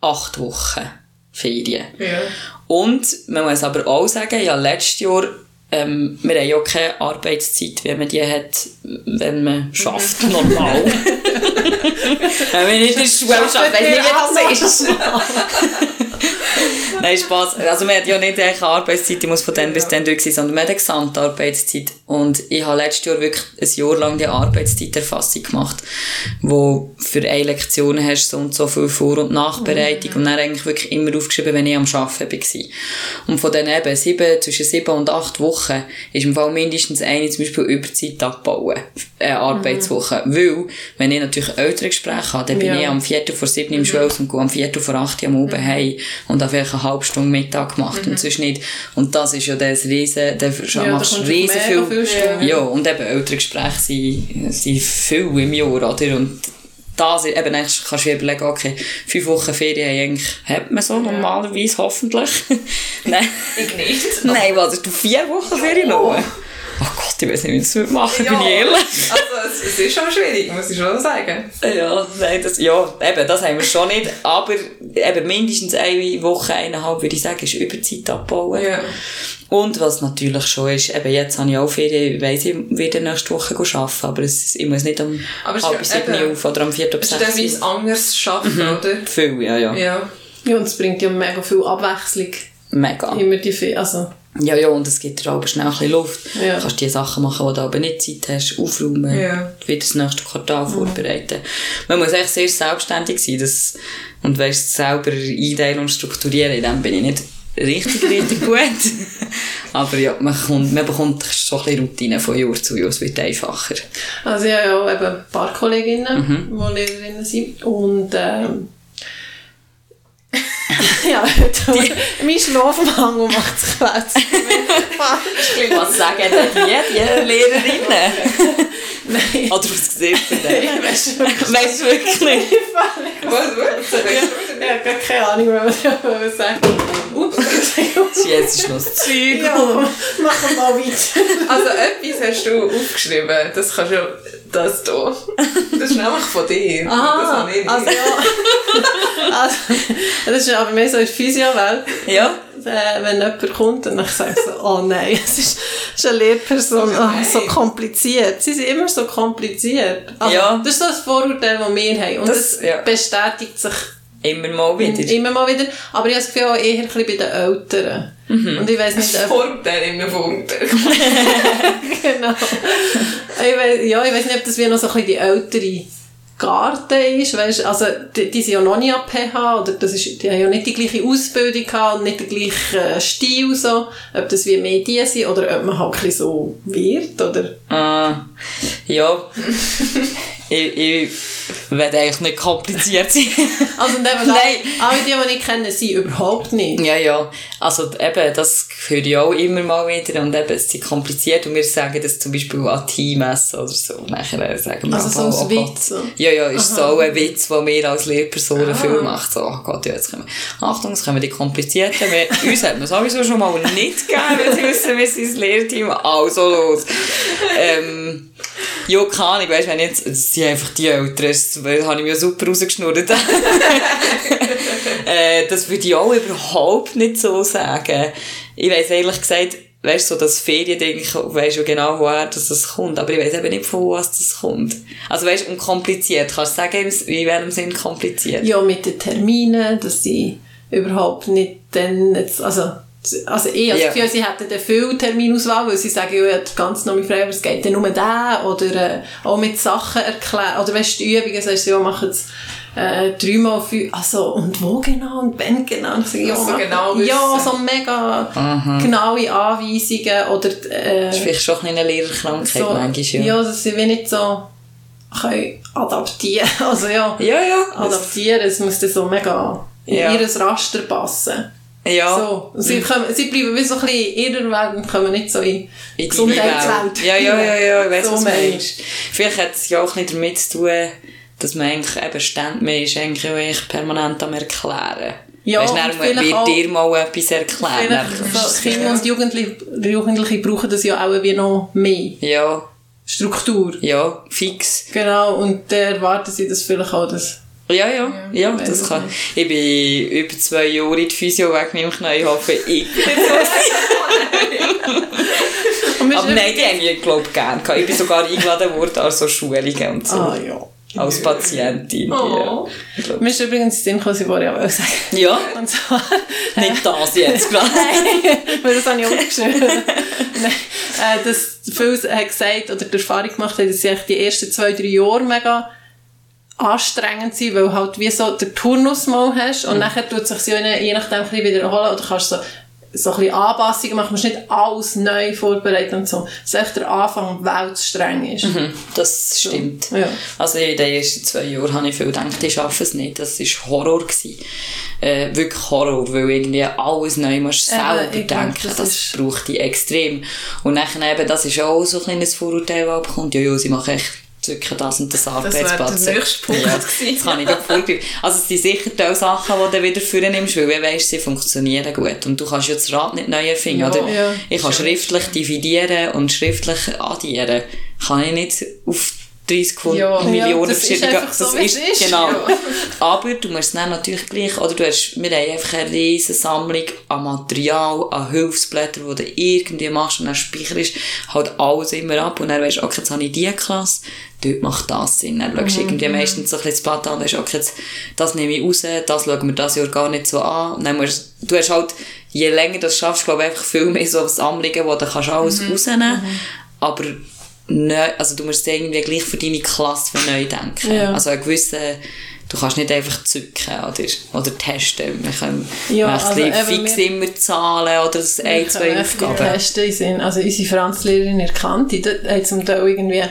acht Wochen Ferien. Ja. Und man muss aber auch sagen, ja, letztes Jahr, ähm, wir haben ja keine Arbeitszeit, wie man die hat, wenn man schafft, normal. wenn man nicht in der Schule schafft, weiss nicht, wie das ist. Nein, Spaß. Also man hat ja nicht eine Arbeitszeit, die muss von dann bis dann durch sein, sondern man hat eine Gesamtarbeitszeit. Und ich habe letztes Jahr wirklich ein Jahr lang die Arbeitszeiterfassung gemacht, wo für eine Lektion hast so und so viel Vor- und Nachbereitung und dann eigentlich wirklich immer aufgeschrieben, wenn ich am Arbeiten war. Und von den eben sieben, zwischen sieben und acht Wochen ist im Fall mindestens eine zum Beispiel Überzeit abbauen, äh, Arbeitswoche. Weil, wenn ich natürlich ältere Gespräche habe, dann bin Ja. ich am Viertel vor sieben im Schulhaus und gehe am Viertel vor acht am Abend heim und habe vielleicht eine halbe Stunde Mittag gemacht und sonst nicht. Und das ist ja das riesen, da da machst kommt riesen viel. viel Stunden. Ja, und eben ältere Gespräche sind, sind viel im Jahr, oder? Und das, ist- eben, kannst du dir überlegen, okay, fünf Wochen Ferien eigentlich hat man so normalerweise, hoffentlich. Nein. Ich nicht. Nein, was, hast du vier Wochen Ferien noch? Oh Gott, ich weiß nicht, wie ich das machen bin ich ehrlich. Also es, es ist schon schwierig, muss ich schon sagen. Ja, nein, das, ja, eben, das haben wir schon nicht, aber eben mindestens eine Woche, eineinhalb, würde ich sagen, ist Überzeit abbauen. Ja. Und was natürlich schon ist, eben jetzt habe ich auch Ferien, ich weiss, ich werde nächste Woche arbeiten, aber es, ich muss nicht um Aber es halb ist sieben eben- auf oder vier ab Es ist sechs. dann wie es anders schaffen, oder? Viel, ja, ja. Ja. Ja, und es bringt ja mega viel Abwechslung. Mega. Immer die Fe also Ja, ja, und es gibt dir aber schnell ein bisschen Luft. Ja. Du kannst die Sachen machen, die du aber nicht Zeit hast, aufräumen, Ja. wieder das nächste Quartal vorbereiten. Man muss echt sehr selbstständig sein das, und weißt, selber einteilen und strukturieren. In dem bin ich nicht richtig, richtig gut. aber ja, man, kommt, man bekommt so ein bisschen Routine von Jahr zu Jahr. Es wird einfacher. Also ich habe ja eben ein paar Kolleginnen, Mhm. die Lehrerinnen sind. Und ähm, ja, mein Schlafmangel macht sich Klingt Was sagen denn die, die Lehrerinnen? Nein. Oder was sieht denn? Weißt du wirklich? Weißt du wirklich nicht? Was, was? Ich habe gar keine Ahnung, was ich sagen Ups, Jetzt ist noch das Zeug. ja, machen wir mal weiter. Also etwas hast du aufgeschrieben, das kannst du, das hier. Das ist nämlich von dir. das Aha, habe ich nicht. also ja. also, das ist aber mehr so in der Physio-Welt. Ja? Äh, wenn jemand kommt und ich sage so, oh nein, es ist, ist eine Lehrperson, Oh nein. so kompliziert. Sie sind immer so kompliziert. Also, Ja. Das ist so ein Vorurteil, das wir haben. Und Das- das, ja. bestätigt sich Immer mal wieder. immer mal wieder. Aber ich habe das Gefühl auch eher bei den Eltern. Mhm. Und ich weiß nicht, ob... Vorteil immer Vorteil. genau. Ich weiss, ja, ich weiß nicht, ob das wie noch so ein bisschen die ältere Garde ist, weißt, also die, die sind ja noch nie an PH, oder das ist, die haben ja nicht die gleiche Ausbildung gehabt und nicht den gleichen äh, Stil so, ob das wie Medien sind oder ob man halt ein bisschen so wird, oder? Ah, ja. ich, ich will eigentlich nicht kompliziert sein. Also und eben, Nein. alle die, die ich kenne, sind überhaupt nicht. ja, ja. Also eben, das höre ich auch immer mal wieder und eben, es ist kompliziert und wir sagen das zum Beispiel an Teamessen oder so. Nachher sagen wir Also so als oh. Witz, so. Ja, ja, ist so ein Witz, den wir als Lehrpersonen viel machen. So, oh Gott, ja, jetzt kommen Achtung, jetzt kommen die Komplizierten. Wir, uns hat man sowieso schon mal nicht gegeben, wenn sie wissen, wie sie das Lehrteam also los. Ähm, ja, keine Ahnung, weißt, wenn jetzt, das sind einfach die Eltern, das habe ich mir super rausgeschnurrt. äh, das würde ich auch überhaupt nicht so sagen. Ich weiss ehrlich gesagt, weißt du, so das Feriending, ich weiss ja genau, woher das kommt, aber ich weiss eben nicht, von was das kommt. Also weißt du, und kompliziert, kannst du sagen, in welchem Sinn kompliziert? Ja, mit den Terminen, dass sie überhaupt nicht dann, jetzt, also, also ich habe Ja. das Gefühl, sie hätten dann viel Terminauswahl, weil sie sagen, ja, ich ganz noch frei, aber es geht dann nur da, oder äh, auch mit Sachen erklären, oder weißt du, die Übungen, sagst du, ja, machen es äh, dreimal fünf, also, und wo genau, und wenn genau, und ich sage, ja, Also genau ja, so mega genaue Anweisungen, oder, äh, Das ist vielleicht schon ein eine Lehrerkrankheit so, manchmal, ja. ja, dass sie wie nicht so können adaptieren, also ja, Ja, ja. adaptieren, es muss dann so mega in Ja. ihr Raster passen. Ja. So. Sie, kommen, sie bleiben wie so ein bisschen in ihrer Welt und kommen nicht so in In die Gesundheitswelt. Welt. Ja, ja, ja, ja, ich weiss, So was du meinst. Vielleicht hat es ja auch ein bisschen damit zu tun, dass man eigentlich eben ständig, man ist eigentlich auch echt permanent am Erklären. Ja, weißt, dann wird auch- dir mal etwas erklären. Vielleicht Kinder und Jugendliche, Jugendliche brauchen das ja auch wie noch mehr Ja, Struktur. ja, fix. Genau, und dann erwarten sie das vielleicht auch, dass Ja, ja, ja, das kann. Ich bin über zwei Jahre in die Physio wegen meinem Knie, ich hoffe, ich. Aber nein, die haben mich, glaube ich, gerne gehabt. Ich bin sogar eingeladen worden an so Schulungen und so. Ah, ja. Als Patientin. Oh. Ja. Mir ist übrigens den Sinn gekommen, sie wollte ja auch sagen. ja, Und zwar, nicht das jetzt gerade. weil das habe ich aufgeschrieben. Nein, äh, dass viele haben gesagt oder die Erfahrung gemacht haben, dass sie die ersten zwei, drei Jahre mega anstrengend sind, weil halt wie so den Turnus mal hast und nachher tut sich ja je nachdem ein bisschen wiederholen oder kannst so so ein bisschen Anpassungen machen, du musst nicht alles neu vorbereiten und so. Dass echt der Anfang weltstreng ist. Das stimmt. Ja. Also in den ersten zwei Jahren habe ich viel gedacht, ich schaffe es nicht. Das war Horror. Gewesen. Äh, wirklich Horror, weil irgendwie alles neu musst du selber glaub, denken. das Das, ist- braucht dich extrem. Und nachher eben, das ist auch so ein kleines Vorurteil, das abkommt. Ja, ja, sie machen echt zücken das und das wäre Arbeitsplatz. der nächste Punkt Ja, das kann ich gerade vorgreifen. Also es sind sicher die Sachen, die du wieder führen nimmst, weil du weißt, sie funktionieren gut. Und du kannst ja das Rad nicht neu erfinden, Ja. oder? Ja. Ich kann schriftlich dividieren und schriftlich addieren. Kann ich nicht auf 30 von Ja. Millionen Ja, das ist verschiedene... einfach so, es ist. Genau. Ja. Aber du musst es dann natürlich gleich... Oder du hast... Wir haben einfach eine riesige Sammlung an Material, an Hilfsblättern, die du irgendwie machst und dann speicherst halt alles immer ab und dann weisst du, okay, jetzt habe ich diese Klasse, dort macht das Sinn. Dann schaust du Mhm. irgendwie meistens so ein bisschen das Blatt an und weisst, okay, jetzt, das nehme ich raus, das schauen wir das Jahr gar nicht so an. Und dann musst, du hast halt, je länger du das schaffst, glaube ich, einfach viel mehr so Sammlungen, wo du kannst alles Mhm. rausnehmen aber neu, also du musst irgendwie gleich für deine Klasse neu denken. Ja. Also einen gewissen, du kannst nicht einfach zücken oder, oder testen. Wir können Ja, also fix wir- immer zahlen oder das ein, zwei Aufgaben. Die Testen sind, also unsere Franzlehrerin erkannt, die hat zum Teil irgendwie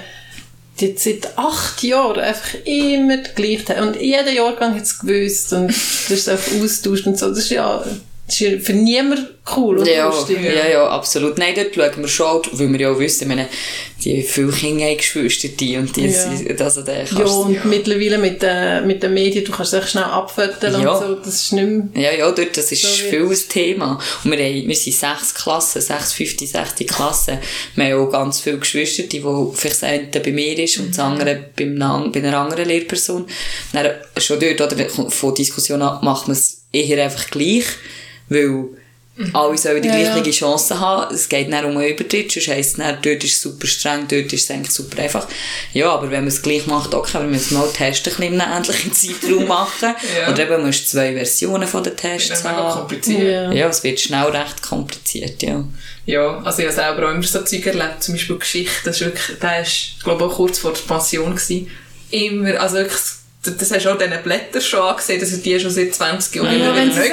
die seit acht Jahren einfach immer gleich und jeden Jahrgang hat es gewusst und das ist einfach austauscht und so. Das ist ja, das ist ja für niemanden cool und Ja, lustig. ja, ja, absolut. Nein, dort schauen wir schon, weil wir ja auch wissen, meine, die viele Kinder haben Geschwister, die und die, Ja. sind- also da kannst Ja, und mittlerweile mit, den mit den Medien, du kannst dich schnell abfotografieren Ja. und so, das ist nicht mehr... Ja, ja, dort, das ist So viel ein Thema. Und wir, haben, wir sind sechs Klassen, sechs, fünfte, sechste Klasse. Wir haben auch ganz viele Geschwister, die, wo vielleicht das eine bei mir ist und das andere beim, bei einer anderen Lehrperson. Dann, schon dort, oder, von Diskussionen ab, macht man es eher einfach gleich, weil alle sollen die Ja, ja. gleiche Chance haben. Es geht nicht um einen Übertritt, sonst heisst es dann, dort ist es super streng, dort ist es eigentlich super einfach. Ja, aber wenn man es gleich macht, okay, wir müssen mal Tests ein bisschen ähnlichen Zeitraum machen. Ja. Oder eben musst du zwei Versionen von den Das Tests haben. kompliziert. Ja. Ja, es wird schnell recht kompliziert, ja. Ja, also ich habe selber auch immer so Zeug erlebt, zum Beispiel Geschichte, das ist wirklich, der ist, glaube ich, auch kurz vor der Pension gewesen. Immer, also wirklich, das hast du auch diesen Blättern schon angesehen, dass die schon seit 20 Jahren Ja, immer wenn wieder neu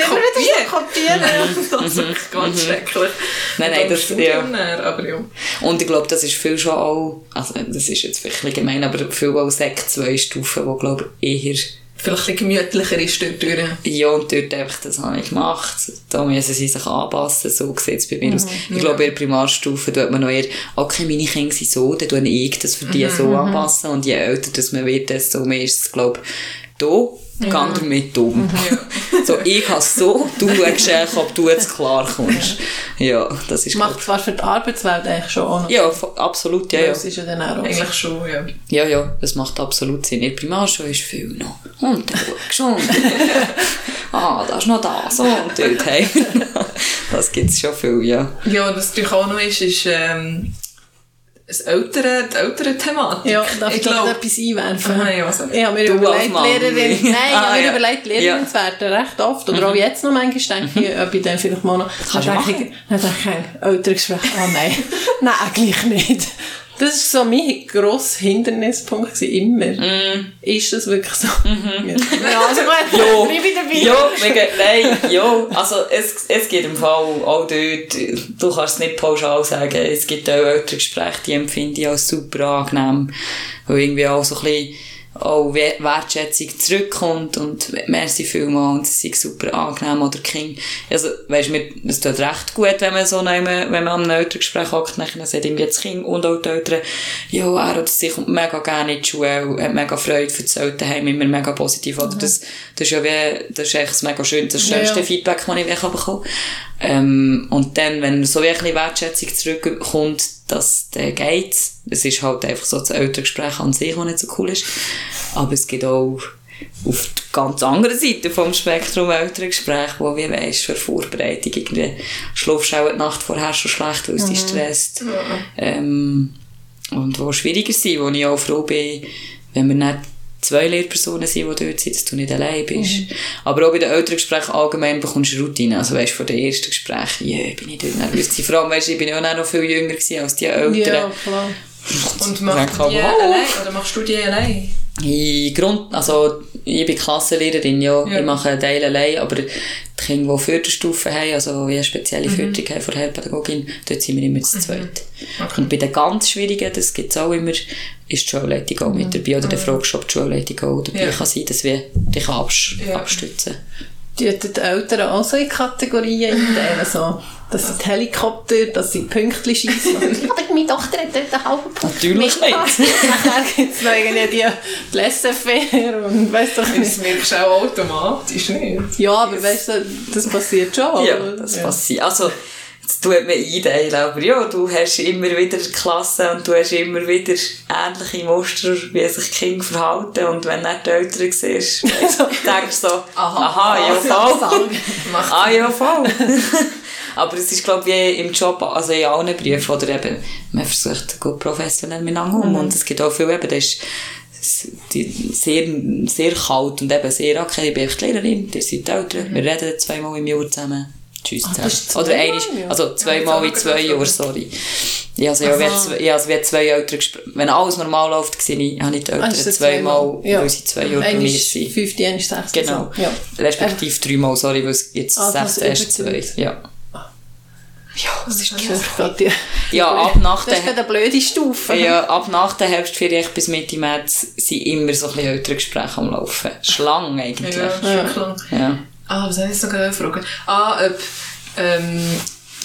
kopieren. das ist wirklich ganz schrecklich. Nein, nein, das- ja. dann, aber ja. Und ich glaube, das ist viel schon auch, also das ist jetzt vielleicht gemein, aber viel auch Sekt 2 Stufen, wo glaube ich eher, Vielleicht ein gemütlicher ist dort durch. ja und dort einfach, das habe ich gemacht, da müssen sie sich anpassen, so sieht es bei mir aus. Ich glaube, in der Primarstufe tut man noch eher, okay, meine Kinder sind so, dann tue ich das für die so anpassen und je älter das man wird, desto mehr ist es, glaube ich, da, geh damit um. So, ich habe so, du schaust ob du jetzt klar kommst. Ja, das ist, Macht zwar für die Arbeitswelt eigentlich schon auch noch. Ja, absolut, ja, ja. Das ist ja dann auch so. Eigentlich schon, ja. Ja, ja, das macht absolut Sinn. In der Primarschule ist viel noch. Und dann schaust du schon. ah, da ist noch das. Und dort hey. Das gibt es schon viel, ja. Ja, und was natürlich auch noch ist, ist, ähm, das ältere, die ältere Thematik. Ja, darf ich, ich da glaube, etwas einwerfen? Aha, ja, also. Ich habe mir Du überlegt, Lehrerin, nein, ich Ah, habe mir ja. überlegt, Lehrerin Ja. Mhm. zu werden, recht oft, oder auch jetzt noch manchmal denke ich, ob ich dann vielleicht mal noch, Kannst du dann denke ich, dann denke ich, Elterngespräch, ah nein, nein, eigentlich nicht. Das war so mein grosser Hindernispunkt, gewesen, immer. Mm. Ist das wirklich so? Ja, also gut, Jo, ich dabei. ja, wegen, nein, ja, also es, es gibt im Fall auch dort, du kannst es nicht pauschal sagen, es gibt auch ältere Gespräche, die empfinde ich als super angenehm, weil irgendwie auch so ein bisschen auch We- Wertschätzung zurückkommt und merci vielmal und es ist super angenehm oder Kind, also weisst mir, es tut recht gut, wenn man so neben, wenn man am Elterngespräch hockt, dann sagt irgendwie das Kind und auch die Eltern, ja, er sie kommt mega gerne in die Schule, hat mega Freude, erzählt daheim immer mega positiv, oder das, das ist ja wie, das ist echt mega schön, das schönste ja. Feedback, das ich wirklich bekommen ähm, und dann, wenn so wirklich ein bisschen Wertschätzung zurückkommt, dass der geht. Es ist halt einfach so das Elterngespräch an sich, das nicht so cool ist. Aber es gibt auch auf der ganz anderen Seite vom Spektrum Elterngespräch, wo, wie weisst, für Vorbereitung irgendwie schlafst auch die Nacht vorher schon schlecht, weil es dich stresst. Ähm, und wo schwieriger sind, wo ich auch froh bin, wenn wir nicht zwei Lehrpersonen sind, die dort sind, dass du nicht allein bist. Aber auch bei den Elterngesprächen allgemein bekommst du Routine. Also weißt, von den ersten Gesprächen, yeah, bin ich dort nervös gewesen. Vor allem, weißt, ich bin ja auch noch viel jünger gewesen als die Älteren. Ja, klar. Und machst du die allein? Oder machst du die allein? In Grund, also, ich bin Klassenlehrerin, ja. Ja. Ich mache einen Teil allein, aber die Kinder, die Förderstufen haben, also eine spezielle Mhm. Förderung haben von der Heilpädagogin, dort sind wir immer zu zweit. Okay. Und bei den ganz Schwierigen, das gibt es auch immer, ist die Schulleitung auch mit dabei. Oder dann fragst du, ob die Schulleitung auch dabei Mhm. Ja. kann sein, dass wir dich abs Ja. abstützen. Die die Eltern auch so in Kategorien einteilen, so. Das sind Helikopter, das sind Pünktchen schießen. Ja, meine Tochter hat dort einen halben Punkt. Natürlich mitgemacht. Nachher gibt es noch irgendwie die Laissez-faire und weißt du Das nicht. merkst du auch automatisch nicht. Ja, aber weißt du, das passiert schon. Ja, das passiert. Also, das tut mir einteilen, aber ja, du hast immer wieder Klassen und du hast immer wieder ähnliche Muster, wie sich Kinder verhalten und wenn du nicht die Eltern siehst, denkst du so, aha, ja, voll. Ah, ja, voll. Aber es ist, glaube ich, wie im Job, also in allen Berufen, oder eben, man versucht gut professionell miteinander um. Und es gibt auch viel, eben, das ist sehr, sehr kalt und eben sehr, okay, ich bin Lehrerin, ihr seid Eltern, wir reden zweimal im Jahr zusammen. Tschüss zusammen. das ist Oder einmal, Jahr? also zweimal in zwei Jahren, sorry. Ja, also, ja, zwei, ja, also wir zwei Eltern gesprochen. Wenn alles normal läuft, war ich, habe ich die Ah, Eltern das zweimal, Ja. weil sie zwei Jahre bei mir sind. fünfte, einmal sechste. Genau. So. Ja. Respektive dreimal, sorry, weil es jetzt Ah, sechs das erst zwei. Ja. Ja, das ist gerade die, Ja, ab nach das ist der, eine blöde Stufe. ja, ab nach der Herbstferien bis Mitte März sind immer so ein bisschen ältere Gespräche am Laufen. Schlangen eigentlich. Ja, Ja. klar. ja. Ah, was soll ich jetzt noch gerade fragen? Ah, ob ähm,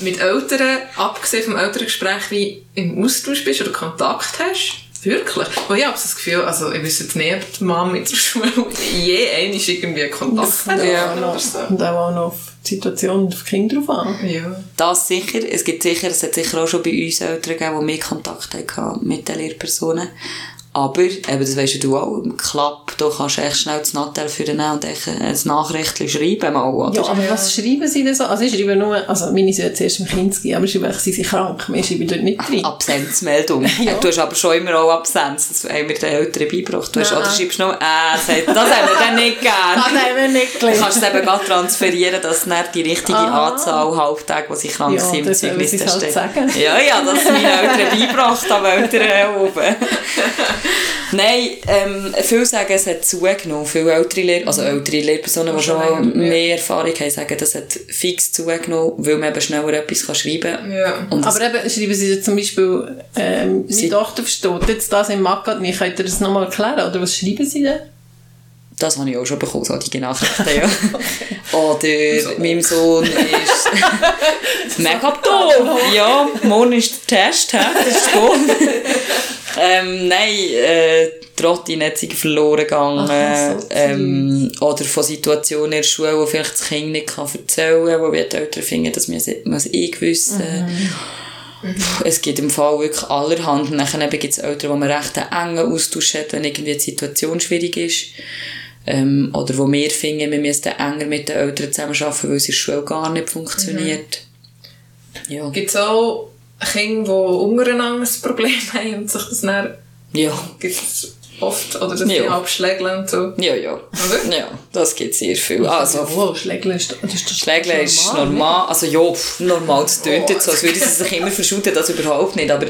mit Eltern, abgesehen vom Elterngespräch, wie im Austausch bist oder Kontakt hast. Wirklich? Weil ich habe das Gefühl, also ich wüsste jetzt nicht, ob die Mama mit der Schule je einmal irgendwie Kontakt hat. Ja, oder noch, so. und auch noch auf die Situation und auf die Kinder drauf an. Ja. Das sicher. Es gibt sicher, es hat sicher auch schon bei uns Eltern gegeben, die mehr Kontakt hatten mit den Lehrpersonen. Aber, eben, das weisst ja du auch, im Klapp, da kannst du echt schnell das Nattel für den und echt ein Nachrichtchen schreiben mal, oder? Ja, aber was schreiben sie denn so? Also ich schreibe nur, also meine sind jetzt erst im Kinski, aber ich schreibe sie sind krank, mehr schreibe ich dort nicht rein. Absenzmeldung. Du hast aber schon immer auch Absenz. Das haben wir den Eltern beigebracht. Du hast, oder schreibst nur, äh, das haben wir dann nicht gern. Ah, nein, wir nicht Du gelesen. kannst es eben gerade transferieren, dass dann die richtige Ah. Anzahl Halbtage, die sie krank Ja, sind, im das Zeugnisse halt. Ja, ja, das sind meine Eltern beigebracht, am Eltern oben. Nein, ähm, viele sagen, es hat zugenommen. Viele ältere Lehr also ältere Lehrpersonen, die schon mehr Erfahrung haben, sagen, das hat fix zugenommen, weil man eben schneller etwas kann schreiben kann. Ja. Und Aber eben schreiben sie jetzt zum Beispiel, ähm, meine Tochter versteht jetzt das im Magat nicht, könnt ihr das nochmal erklären? Oder was schreiben sie denn? Das habe ich auch schon bekommen, so die Nachrichten, ja. Oder meinem Sohn ist mega doof. Ja, morgen ist der Test, hä? das ist gut. ähm, nein, äh, die Rottine hat sich verloren gegangen. Ach, so ähm, oder von Situationen in der Schule, wo vielleicht das Kind nicht kann erzählen kann, wo wir die Eltern finden, das muss, muss ich wissen. Puh, Es gibt im Fall wirklich allerhand. Und dann gibt es Eltern, wo man recht einen engen Austausch hat, wenn irgendwie die Situation schwierig ist. Ähm, oder wo wir finden, wir müssen enger mit den Eltern zusammenarbeiten, weil es in der Schule gar nicht funktioniert. Ja. Gibt es auch Kinder, die untereinander ein Problem haben und sich das dann Ja. gibt es oft, oder dass Ja. die abschlägeln und so. Ja, ja. Oder? Ja, das gibt sehr viel. Also, oh, Schlägle ist, das ist das Schlägle ist normal, also ja, pff, normal, das tönt jetzt so, als würden sie sich immer verschuten, das überhaupt nicht, aber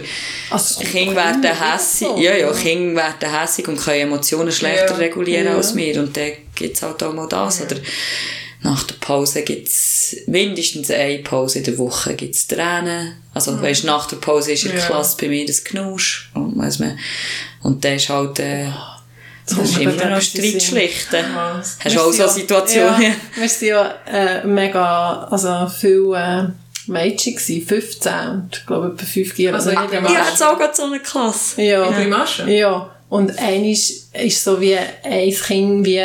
Also, Kinder werden hässig, ja, ja, Kinder werden hässig und können Emotionen schlechter Ja. regulieren Ja. als wir und dann gibt's halt auch mal das, oder nach der Pause gibt's mindestens eine Pause in der Woche gibt's Tränen, also weisst, nach der Pause ist in der Ja. Klasse bei mir das Knusch, und weiss man, und dann ist halt, äh, das ist immer noch in Sinn. Streitschlichten. Was? Hast du auch so Ja, Situationen? Ja, wir sind ja äh, mega, also viele äh, Mädchen gewesen, 15 und ich glaube etwa 5 Jahre. Also Also, in Ich hatte auch gerade so eine Klasse. ja. Grimaschen? Ja, und eines ist so wie ein Kind, wie,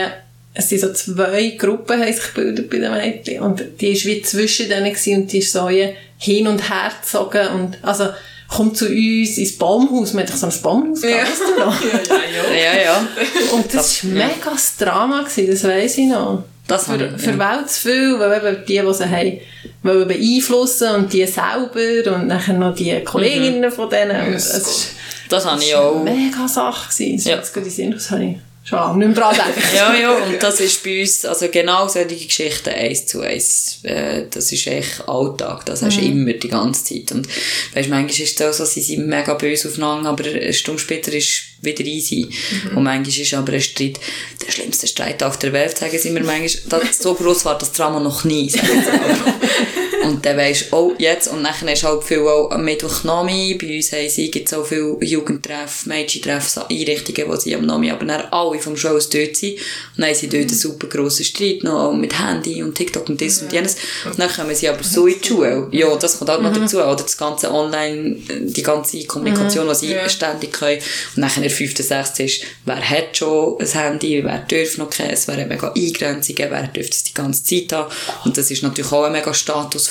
es sind so zwei Gruppen haben sich gebildet bei den Mädchen und die ist wie zwischen denen gewesen und die ist so hin und her gezogen und, also, kommt zu uns ins Baumhaus, wir hatten so ein Baumhaus, Ja. weißt du noch? Ja, ja. Und das war mega das Drama, gewesen, das weiss ich noch. Das für, ich, für ja. Welt zu viel, weil eben die, die sie haben, wollen beeinflussen und die selber und nachher noch die Kolleginnen von denen. Es ist Das habe ich eine auch. mega Sache gewesen. Das Ja. ja. jetzt gut in Sinn, das habe ich schon lange nicht mehr dran gedacht. Ja, ja, und das ist bei uns, also genau solche Geschichten eins zu eins, äh, das ist echt Alltag, das hast du immer die ganze Zeit. Und weißt, manchmal ist es auch so, sie sind mega böse aufeinander, aber eine Stunde später ist wieder easy. Und manchmal ist aber ein Streit, der schlimmste Streit auf der Welt, sagen sie mir manchmal, das, so groß war das Drama noch nie. Und dann weisst oh, jetzt, und dann ist halt viel auch am Mittwochnami, bei uns haben sie, gibt's auch viele Jugendtreff, Mädchentreff, so Einrichtungen, wo sie am Nami, aber dann alle vom Schulhaus dort sind. Und dann haben sie dort einen super grossen Streit noch, mit Handy und TikTok und das und jenes. Und dann kommen sie aber so in die Schule. Ja, das kommt auch noch dazu, oder das ganze Online, die ganze Kommunikation, die sie Ja. ständig können. Und dann in der 5., 6. ist, wer hat schon ein Handy, wer darf noch keins, wer hat mega Eingrenzungen, wer dürfte es die ganze Zeit haben. Und das ist natürlich auch ein mega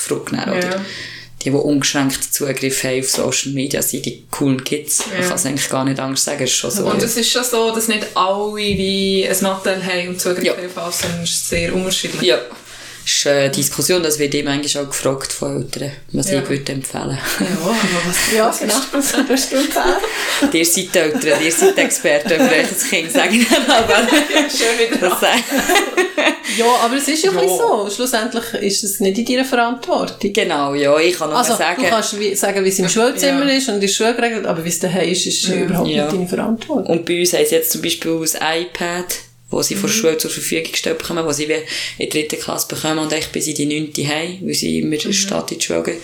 Statusfrage, dann, oder? Ja. Die, die ungeschränkt Zugriff haben auf Social Media, sind die coolen Kids. Man Ja. kann es eigentlich gar nicht anders sagen, ist schon so. Und es ist schon so, dass nicht alle wie ein Nattel haben und Zugriff Ja. haben, sondern es ist sehr unterschiedlich. ja. Das ist eine Diskussion, das wird ihm manchmal auch gefragt von Eltern, was Ja. ich würde empfehlen. Ja, aber was, Ja, was genau. das? Das stimmt auch. ihr seid Eltern, ihr seid Experten für euer Kind, sage ich dann aber. Schön wieder Das. Ja, aber es ist ja, Ja. so. Schlussendlich ist es nicht in deiner Verantwortung. Genau, ja, ich kann nur Also, sagen... du kannst wie, sagen, wie es im Schulzimmer Ja. ist und in der Schule geregelt, aber wie es daheim ist, ist überhaupt Ja. nicht deine Verantwortung. Und bei uns haben sie jetzt zum Beispiel ein iPad, wo sie von Mhm. der Schule zur Verfügung gestellt bekommen, wo sie in der dritten Klasse bekommen und echt bis in die neunte haben, weil sie immer Mhm. statt in die Schule gehen.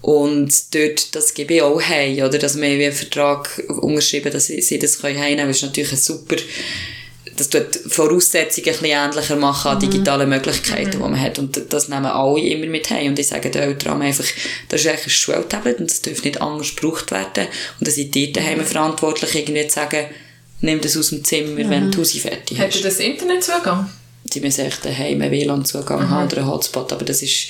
Und dort, das gebe ich auch heim, oder? Dass wir einen Vertrag unterschrieben, dass sie, sie das können heimnehmen. Das ist natürlich ein super, das tut die Voraussetzungen ein bisschen ähnlicher machen an digitalen Möglichkeiten, die man hat. Und das nehmen alle immer mit heim. Und ich sage den Eltern einfach, das ist eigentlich ein Schultablet und das darf nicht anders gebraucht werden. Und dann sind die daheim verantwortlich, irgendwie zu sagen, nimm das aus dem Zimmer, wenn du sie fertig hast. Hättest du das Internetzugang? Sie müssen echt daheim einen WLAN-Zugang haben oder einen Hotspot. Aber das ist,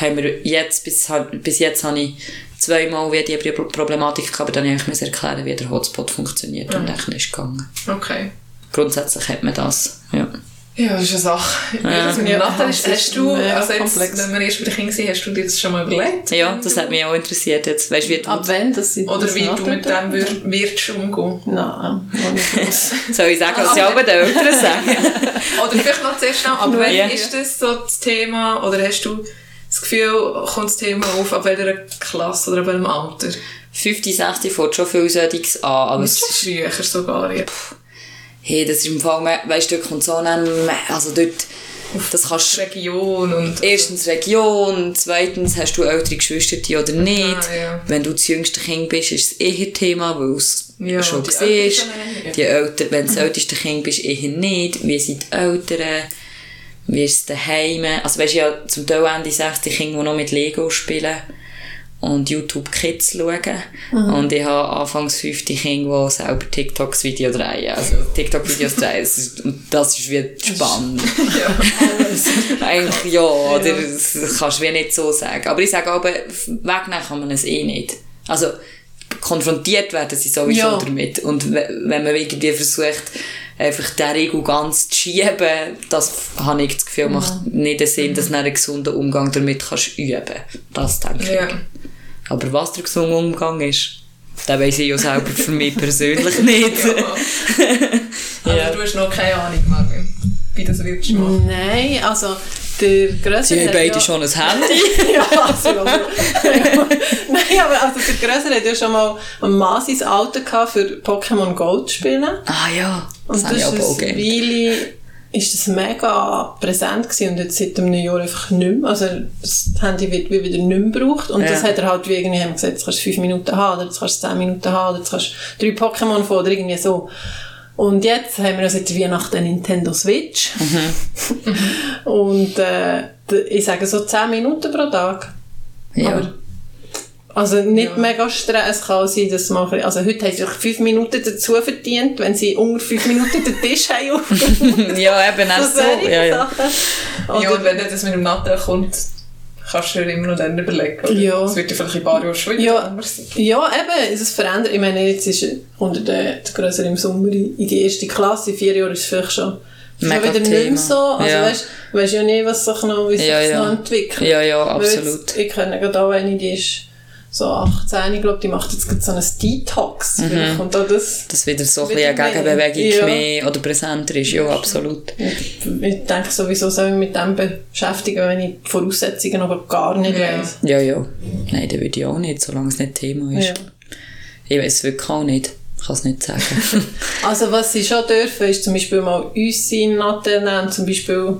haben wir jetzt, bis, bis jetzt habe ich zweimal wie die Problematik gehabt, aber dann musste ich erklären, wie der Hotspot funktioniert und dann ist es gegangen. Okay. Grundsätzlich hat man das, ja. Ja, das ist eine Sache. Ja. Das Ja, Nathalie, hast, ist hast du, also jetzt, komplex. wenn wir erst bei den Kindern sind, hast du dir das schon mal überlegt? Ja, das hat mich auch interessiert jetzt. Weißt du, wie Ab wann das Oder wie du mit dem wir- wirst umgehen? Nein, gross. soll ich sagen, was ich auch den Eltern sagen? Oder vielleicht noch zuerst schnell, ab wann Ja. ist das so das Thema, oder hast du das Gefühl, kommt das Thema auf, ab welcher Klasse oder ab welchem Alter? 50, 60 fängt schon viel solches an, aber Das ist schon früher sogar. Ja. Hey, das ist im Fall, weißt du, dort kommt so ein, also dort, das kannst Region und... Erstens Region, zweitens hast du ältere Geschwister oder nicht. Ah, ja. Wenn du das jüngste Kind bist, ist es eher Thema, weil es Ja, schon die siehst. Die Eltern, wenn du das älteste Kind bist, eher nicht. Wie sind die Eltern? Wie ist es daheim? Also weißt du, ja, zum Teil Ende 60 Kinder, die noch mit Lego spielen und YouTube Kids schauen. Und ich habe anfangs 50 Kinder, die selber TikToks Video drehen. Also TikTok-Videos drehen. Das ist, und das ist wie spannend. Eigentlich ja, oder das kannst du wie nicht so sagen. Aber ich sage aber, wegnehmen kann man es eh nicht. Also, konfrontiert werden sie sowieso Ja. damit. Und we- wenn man irgendwie versucht, einfach den Regel ganz zu schieben, das habe ich das Gefühl, macht nicht den Sinn, dass du einen gesunden Umgang damit kannst üben. Das denke Ja. Aber was der gesunde Umgang ist, den weiss ich ja selber für mich persönlich nicht. Also Ja. du hast noch keine Ahnung, Marvin, wie das du machen. Nein, also der Grössere... Sie haben hat beide ja- schon ein Handy. ja, also, Nein, aber also der Grössere hat ja schon mal ein Auto gehabt, für Pokémon Go zu spielen. Ah ja, das Und habe das ich ist aber auch. Weile ist das mega präsent gewesen und jetzt seit einem Jahr einfach nicht mehr. Also das Handy wird wie wieder nicht mehr gebraucht und Ja. das hat er halt wie irgendwie, haben wir gesagt, jetzt kannst du fünf Minuten haben oder jetzt kannst du zehn Minuten haben oder jetzt kannst du drei Pokémon von oder irgendwie so. Und jetzt haben wir ja seit Weihnachten eine Nintendo Switch. Mhm. und äh, ich sage so zehn Minuten pro Tag. Ja. Aber also nicht Ja. mega Stress kann sein, dass man, also heute haben sie sich fünf Minuten dazu verdient, wenn sie unter fünf Minuten den Tisch haben aufgeräumt. ja, eben auch so so. Ja, ja. Sachen. Ja, Oder, und wenn das mit dem Nattel kommt, kannst du dir immer noch dann überlegen. Oder? Ja. Das wird ja vielleicht in ein paar Jahren schon wieder Ja. ja, eben, es verändert. Ich meine, jetzt ist unter der, der Grösser im Sommer in die erste Klasse, in vier Jahren ist es vielleicht schon, schon Mega wieder nicht mehr Thema. so. Also Ja. weißt, du weißt ja nie, was sich noch, wie sich Ja, ja. noch entwickelt. Ja, ja, Weil jetzt- absolut. Ich kenne gerade auch eine, die ist so 18, ich glaube, die macht jetzt gerade so ein Detox. Mhm. Kommt auch das Dass wieder so ein eine mehr. Gegenbewegung Ja. mehr oder präsenter ist. Ja, absolut. Ich denke sowieso, soll ich mich mit dem beschäftigen, wenn ich die Voraussetzungen noch gar nicht Ja. weiss. Ja, ja. Nein, das würde ich auch nicht, solange es nicht Thema ist. Ja. Ich weiß es wirklich auch nicht. Ich kann es nicht sagen. Also was sie schon dürfen, ist zum Beispiel mal uns sein Nattel nehmen, zum Beispiel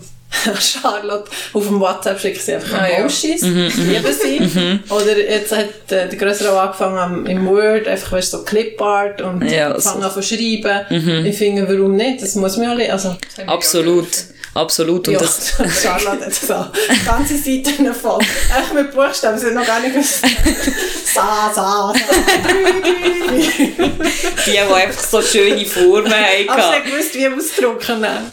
Charlotte auf dem WhatsApp schickt sie einfach Ah, ja. Emojis, lieben sie. Oder jetzt hat äh, der Größere auch angefangen im Word, einfach weißt, so Clipart und Ja, fangen so. an zu schreiben. Ich finde, warum nicht? Das muss man ja. Also, absolut. Absolut. Und ja, das, Charlotte hat so ganze Seiten voll. Echt mit Buchstaben, haben noch gar nicht. Sa, sa, sa. die, die einfach so schöne Formen Aber sie gewusst, wie ausdrucken. ne?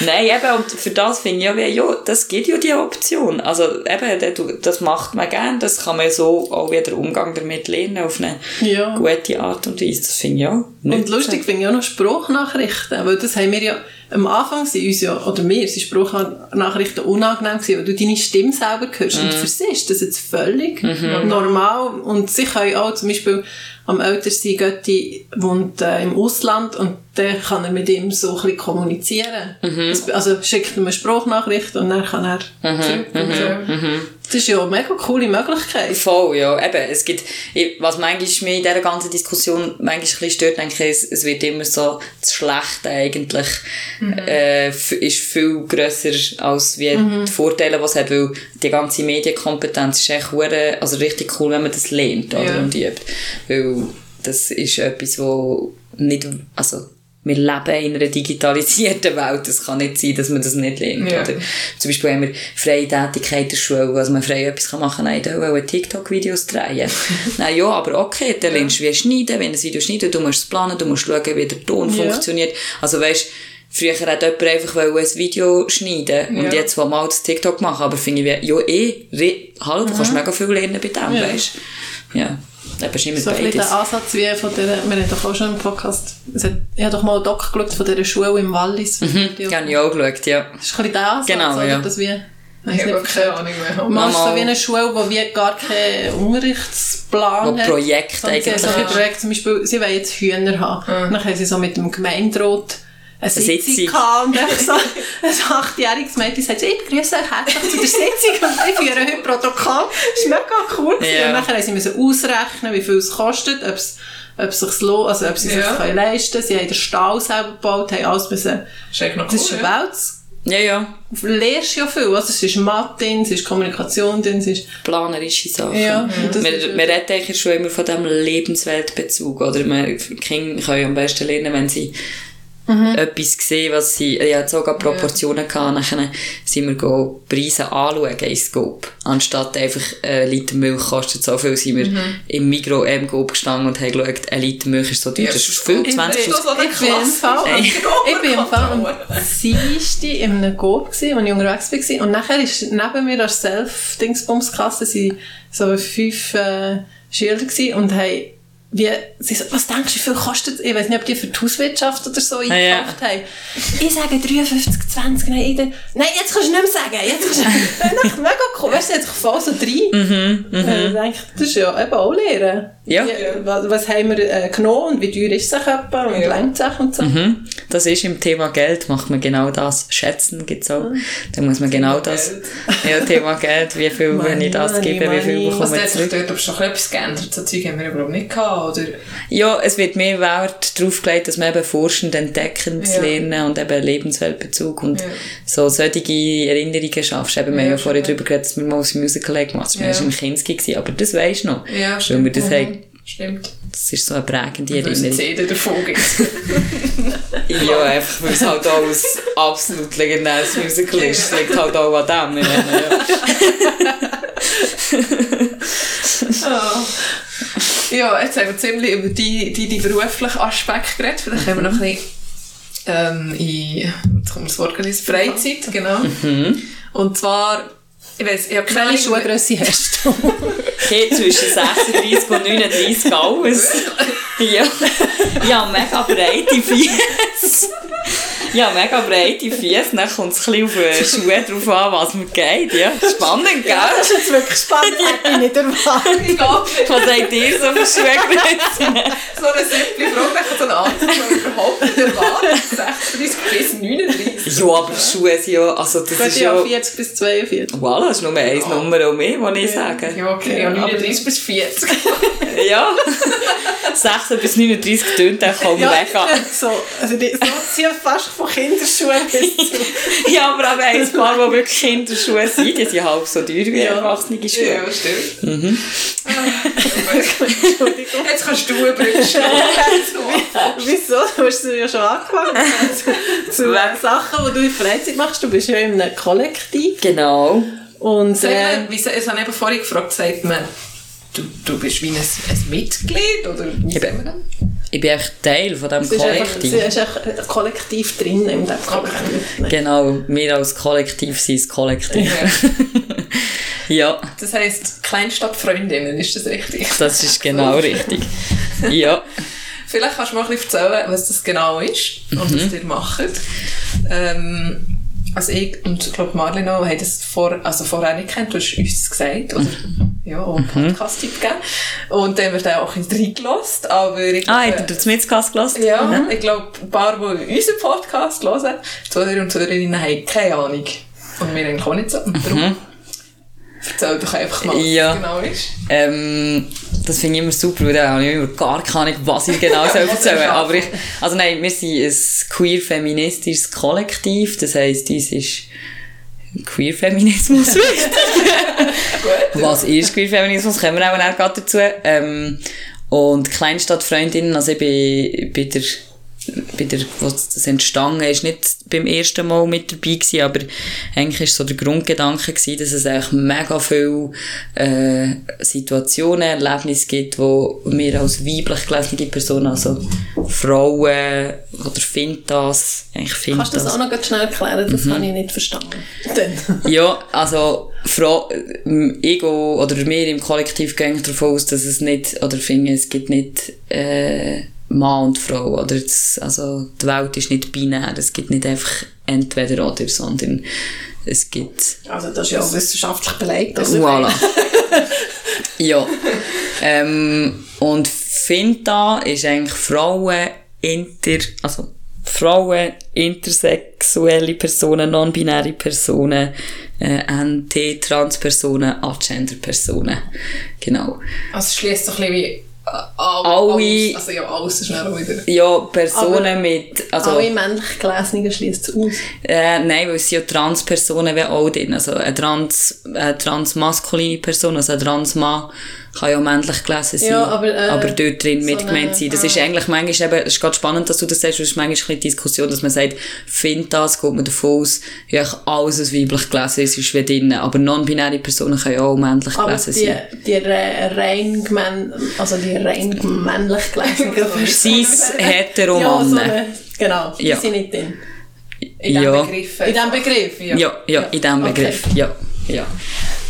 Nein, eben, und für das finde ich ja, wie, ja, das gibt ja die Option. Also eben, das macht man gern, das kann man so auch wieder Umgang damit lernen, auf eine Ja. gute Art und Weise. Das finde ich ja nicht Und lustig finde ich auch noch Spruchnachrichten, weil das haben wir ja, am Anfang sind uns ja, oder mir, sind Spruchnachrichten unangenehm gewesen, weil du deine Stimme selber hörst. Und für sie ist das jetzt völlig normal. Und sie können auch zum Beispiel am ältesten Götti wohnt äh, im Ausland und dann kann er mit ihm so ein bisschen kommunizieren. Das, also schickt ihm eine Spruchnachricht und dann kann er zurück und so. Das ist ja eine mega coole Möglichkeit. Voll, ja. Eben, es gibt, was manchmal mich in dieser ganzen Diskussion manchmal ein bisschen stört, denke ich, es, es wird immer so, das Schlechte eigentlich, äh, f- ist viel grösser als wie die Vorteile, die es hat, weil die ganze Medienkompetenz ist echt hure, also richtig cool, wenn man das lernt, oder, Ja. und übt. Weil das ist etwas, wo nicht, also, wir leben in einer digitalisierten Welt. Es kann nicht sein, dass man das nicht lernt. Ja. Oder? Zum Beispiel haben wir freie Tätigkeit der Schule, also man frei etwas machen kann. Nein, da wollen TikTok-Videos drehen. Nein, ja, aber okay, dann lernst du wie schneiden, wenn ein Video schneiden, du musst es planen, du musst schauen, wie der Ton Ja. funktioniert. Also weißt, früher hat jemand einfach ein Video schneiden und Ja. jetzt will mal das TikTok machen, aber finde ich ja eh, hallo, du kannst mega viel lernen bei dem, Ja. weißt. Ja, immer So ein bisschen beides. der Ansatz wie von der, wir haben doch auch schon im Podcast, es hat, ich habe doch mal einen Doc geschaut von dieser Schule im Wallis. Mhm. Das ist Ja, habe ich auch geschaut, ja. ein bisschen der Ansatz, Genau, oder? ja. Das wie, Ich habe keine Ahnung mehr. Mal ist so wie eine Schule, die wie gar keinen Unterrichtsplan Wo haben so eigentlich ein Projekt, zum Beispiel, sie wollen jetzt Hühner haben. Dann haben sie so mit dem Gemeinderat eine Sitzung gehabt und einfach so ein achtjähriges Mädchen sagt, so, ich begrüße euch herzlich zu der Sitzung und ich führe heute Protokoll. Das ist mega cool. Ja. Und dann haben sie ausrechnen, wie viel es kostet, ob es ob es sich lohnt, also ob sie Ja. sich können leisten können. Sie haben den Stall selber gebaut, haben alles müssen. Das ist noch Das ist cool, eine ja. Welt. Ja, ja. Du lernst ja viel. Also, es ist Mathe es ist Kommunikation es ist... planerische Sachen. Ja, wir, ist- wir reden eigentlich schon immer von diesem Lebensweltbezug, oder? Kinder können am besten lernen, wenn sie Mhm. etwas sehen, was sie, ich hatte sogar Proportionen gehabt, nachher sind wir go Preise anschauen in Scope. Anstatt einfach, ein Liter Milch kostet so viel, sind wir Mhm. im Mikro M Coop gestanden und haben geschaut, ein Liter Milch ist so teuer, Ja, das ist viel, ich 20 bin so eine Ich bin im. Fall, ich bin im Fall am Dienstag in einem Coop gsi, als ich unterwegs war. Und nachher ist neben mir als Self-Dingsbums-Kasse sind so fünf äh, Schüler gsi und haben wie, sie so, was denkst du, wie viel kostet Ich weiß nicht, ob die für die Hauswirtschaft oder so ja. eingekauft haben. Ich sage 53, 20, nein, ich, nein, jetzt kannst du nicht mehr sagen. Jetzt kannst du, ist mega cool. Weißt du, jetzt voll so rein. Mhm, äh, denke ich, das ist ja eben auch Lehren. Ja. Wie, was, was haben wir äh, genommen und wie teuer ist es etwa und Ja. längt es und so. Mhm. Das ist im Thema Geld, macht man genau das. Schätzen gibt's auch. Da muss man genau das, ja, Thema Geld, wie viel, wenn ich das Money, gebe, wie viel money. Also, bekomme ich hat sich zurück. dort aber schon etwas geändert. So Zeug haben wir überhaupt nicht gehabt, oder? Ja, es wird mehr Wert darauf gelegt, dass man eben forschend, entdeckend Ja. lernen und eben Lebensweltbezug und Ja. so solche Erinnerungen schaffst. Eben, wir haben Ja, ja vorher schon. darüber geredet, dass wir mal ein Musical haben gemacht haben. Das Ja. war im Kinski, aber das weisst du noch. Ja, Weil stimmt. wir das haben, Mhm. Stimmt. das ist so eine prägende Weil es Erinnerung. CD davon gibt. Ja, einfach, weil es halt auch ein absolut legendäres Musical ist. Es liegt halt auch an dem. meine, Ja. Jetzt haben wir ziemlich über die, die, die beruflichen Aspekte geredet. Vielleicht haben wir noch ein bisschen ähm, in, jetzt kommt das Wort Freizeit, genau. Und zwar, ich weiss, ich habe keine Welche Ahnung, Schuhgrösse hast du? Okay, zwischen 36 und 39 alles. Ja. Ja, mega breite Füße. Ja, mega breite Füße. Dann kommt es ein auf die Schuhe drauf an, was mir geht. Ja, spannend, gell? Das ist jetzt wirklich spannend, hätte ich nicht erwartet. Was habt ihr so für Schuhgrössen? so eine simple Frage, ich so eine Antwort, überhaupt nicht erwartet. 36 bis 39. Ja, aber Schuhe sind ja, also das Gut, ist ja, ja... 40 bis 42. Voilà, das ist nur eine Nummer auch mehr, die ich sage. Ja, okay, ja, Ja, aber 39 bis 40. Ja. 16 bis 39 tönt dann kaum Ja, weg an. so, also die, so ziehen fast von Kinderschuhen bis zu... Ja, aber auch ein paar, die wirklich Kinderschuhe sind, die sind halb so teuer wie Ja. erwachsene Schuhe. Ja, stimmt. Entschuldigung. Jetzt kannst du übrigens Wieso? Du hast ja schon angefangen. zu zu Sachen, die du in der Freizeit machst. Du bist ja in einem Kollektiv. Genau. Und Sag äh, mal, wie, ich habe eben vorhin gefragt, sagt man, du, du bist wie ein, ein Mitglied, oder wie sagt man das? Ich bin echt Teil von diesem ist Kollektiv. ist einfach ein Kollektiv drin in diesem Kollektiv. Genau, wir als Kollektiv sind das Kollektiv. ja, Das heisst, Kleinstadtfreundinnen, ist das richtig? das ist genau richtig. Ja. Vielleicht kannst du mal ein bisschen erzählen, was das genau ist und Mhm. was ihr macht. Ähm, also ich und ich glaube Marlene auch haben das vor, also vorher nicht kennt, du hast uns gesagt, oder Mhm. ja, auch einen Podcast-Tipp gegeben. Und dann wird auch ein bisschen reingelassen, aber ich Ah, glaube, habt ihr das Mitzcast gelassen? Ja, ich glaube, ein paar, die unseren Podcast hören, Zuhörer und Zuhörerinnen haben keine Ahnung. Und wir eigentlich auch nicht so. Und darum, Erzähl doch einfach mal, was Ja. genau ist. Ähm, das finde ich immer super, weil dann habe ich immer gar keine Ahnung, was ich genau soll erzählen soll. Aber ich, also nein, wir sind ein queer-feministisches Kollektiv, das heisst, uns ist Queer-Feminismus wichtig. was ist Queer-Feminismus? Kommen wir auch noch gerade dazu. Ähm, und Kleinstadtfreundinnen, also ich bin bei der bei der, wo das entstanden ist, nicht beim ersten Mal mit dabei gewesen, aber eigentlich ist so der Grundgedanke gewesen, dass es eigentlich mega viele äh, Situationen, Erlebnisse gibt, wo wir als weiblich gelesene Personen, also Frauen oder Fintas, eigentlich Kannst du das auch Fintas. noch ganz schnell erklären? Mhm. Das habe ich nicht verstanden. Ja, also Frau, ähm, ich gehe, oder wir im Kollektiv gehen davon aus, dass es nicht, oder finde, es gibt nicht äh, Mann und Frau, oder das, also die Welt ist nicht binär, es gibt nicht einfach entweder oder, sondern es gibt Also das ist ja auch wissenschaftlich belegt. Also Voilà. ja. Ähm, und Finta ist eigentlich Frauen inter, also Frauen, intersexuelle Personen, non-binäre Personen, äh, NT, Transpersonen, Agender-Personen. Genau. Also es schließt so ein bisschen wie Alle-. Also ja, alles ist dann wieder. Ja, Personen Aber mit, also, Alle männlich Gelesenen schließt es aus. Äh, nein, weil es sind ja Transpersonen wie auch drin. Also eine, trans, eine transmaskuline Person, also ein Transmann kann ja auch männlich gelesen sein, Ja, aber, äh, aber dort drin so mitgemeint eine- sein. Das ist eigentlich manchmal eben, es ist gerade spannend, dass du das sagst, weil es ist manchmal ein bisschen die Diskussion, dass man sagt, find das, geht man davon aus, ja, alles, was weiblich gelesen ist, ist wie drin. Aber non-binäre Personen können ja auch männlich Aber gelesen die, sein. die re- rein also die rein männlich gelesenen Cis, hetero ja, so eine, genau, die Ja. sind nicht drin. In Ja. diesem Begriff. In diesem Begriff? Ja. Ja, ja, in diesem Okay. Begriff. Ja, ja.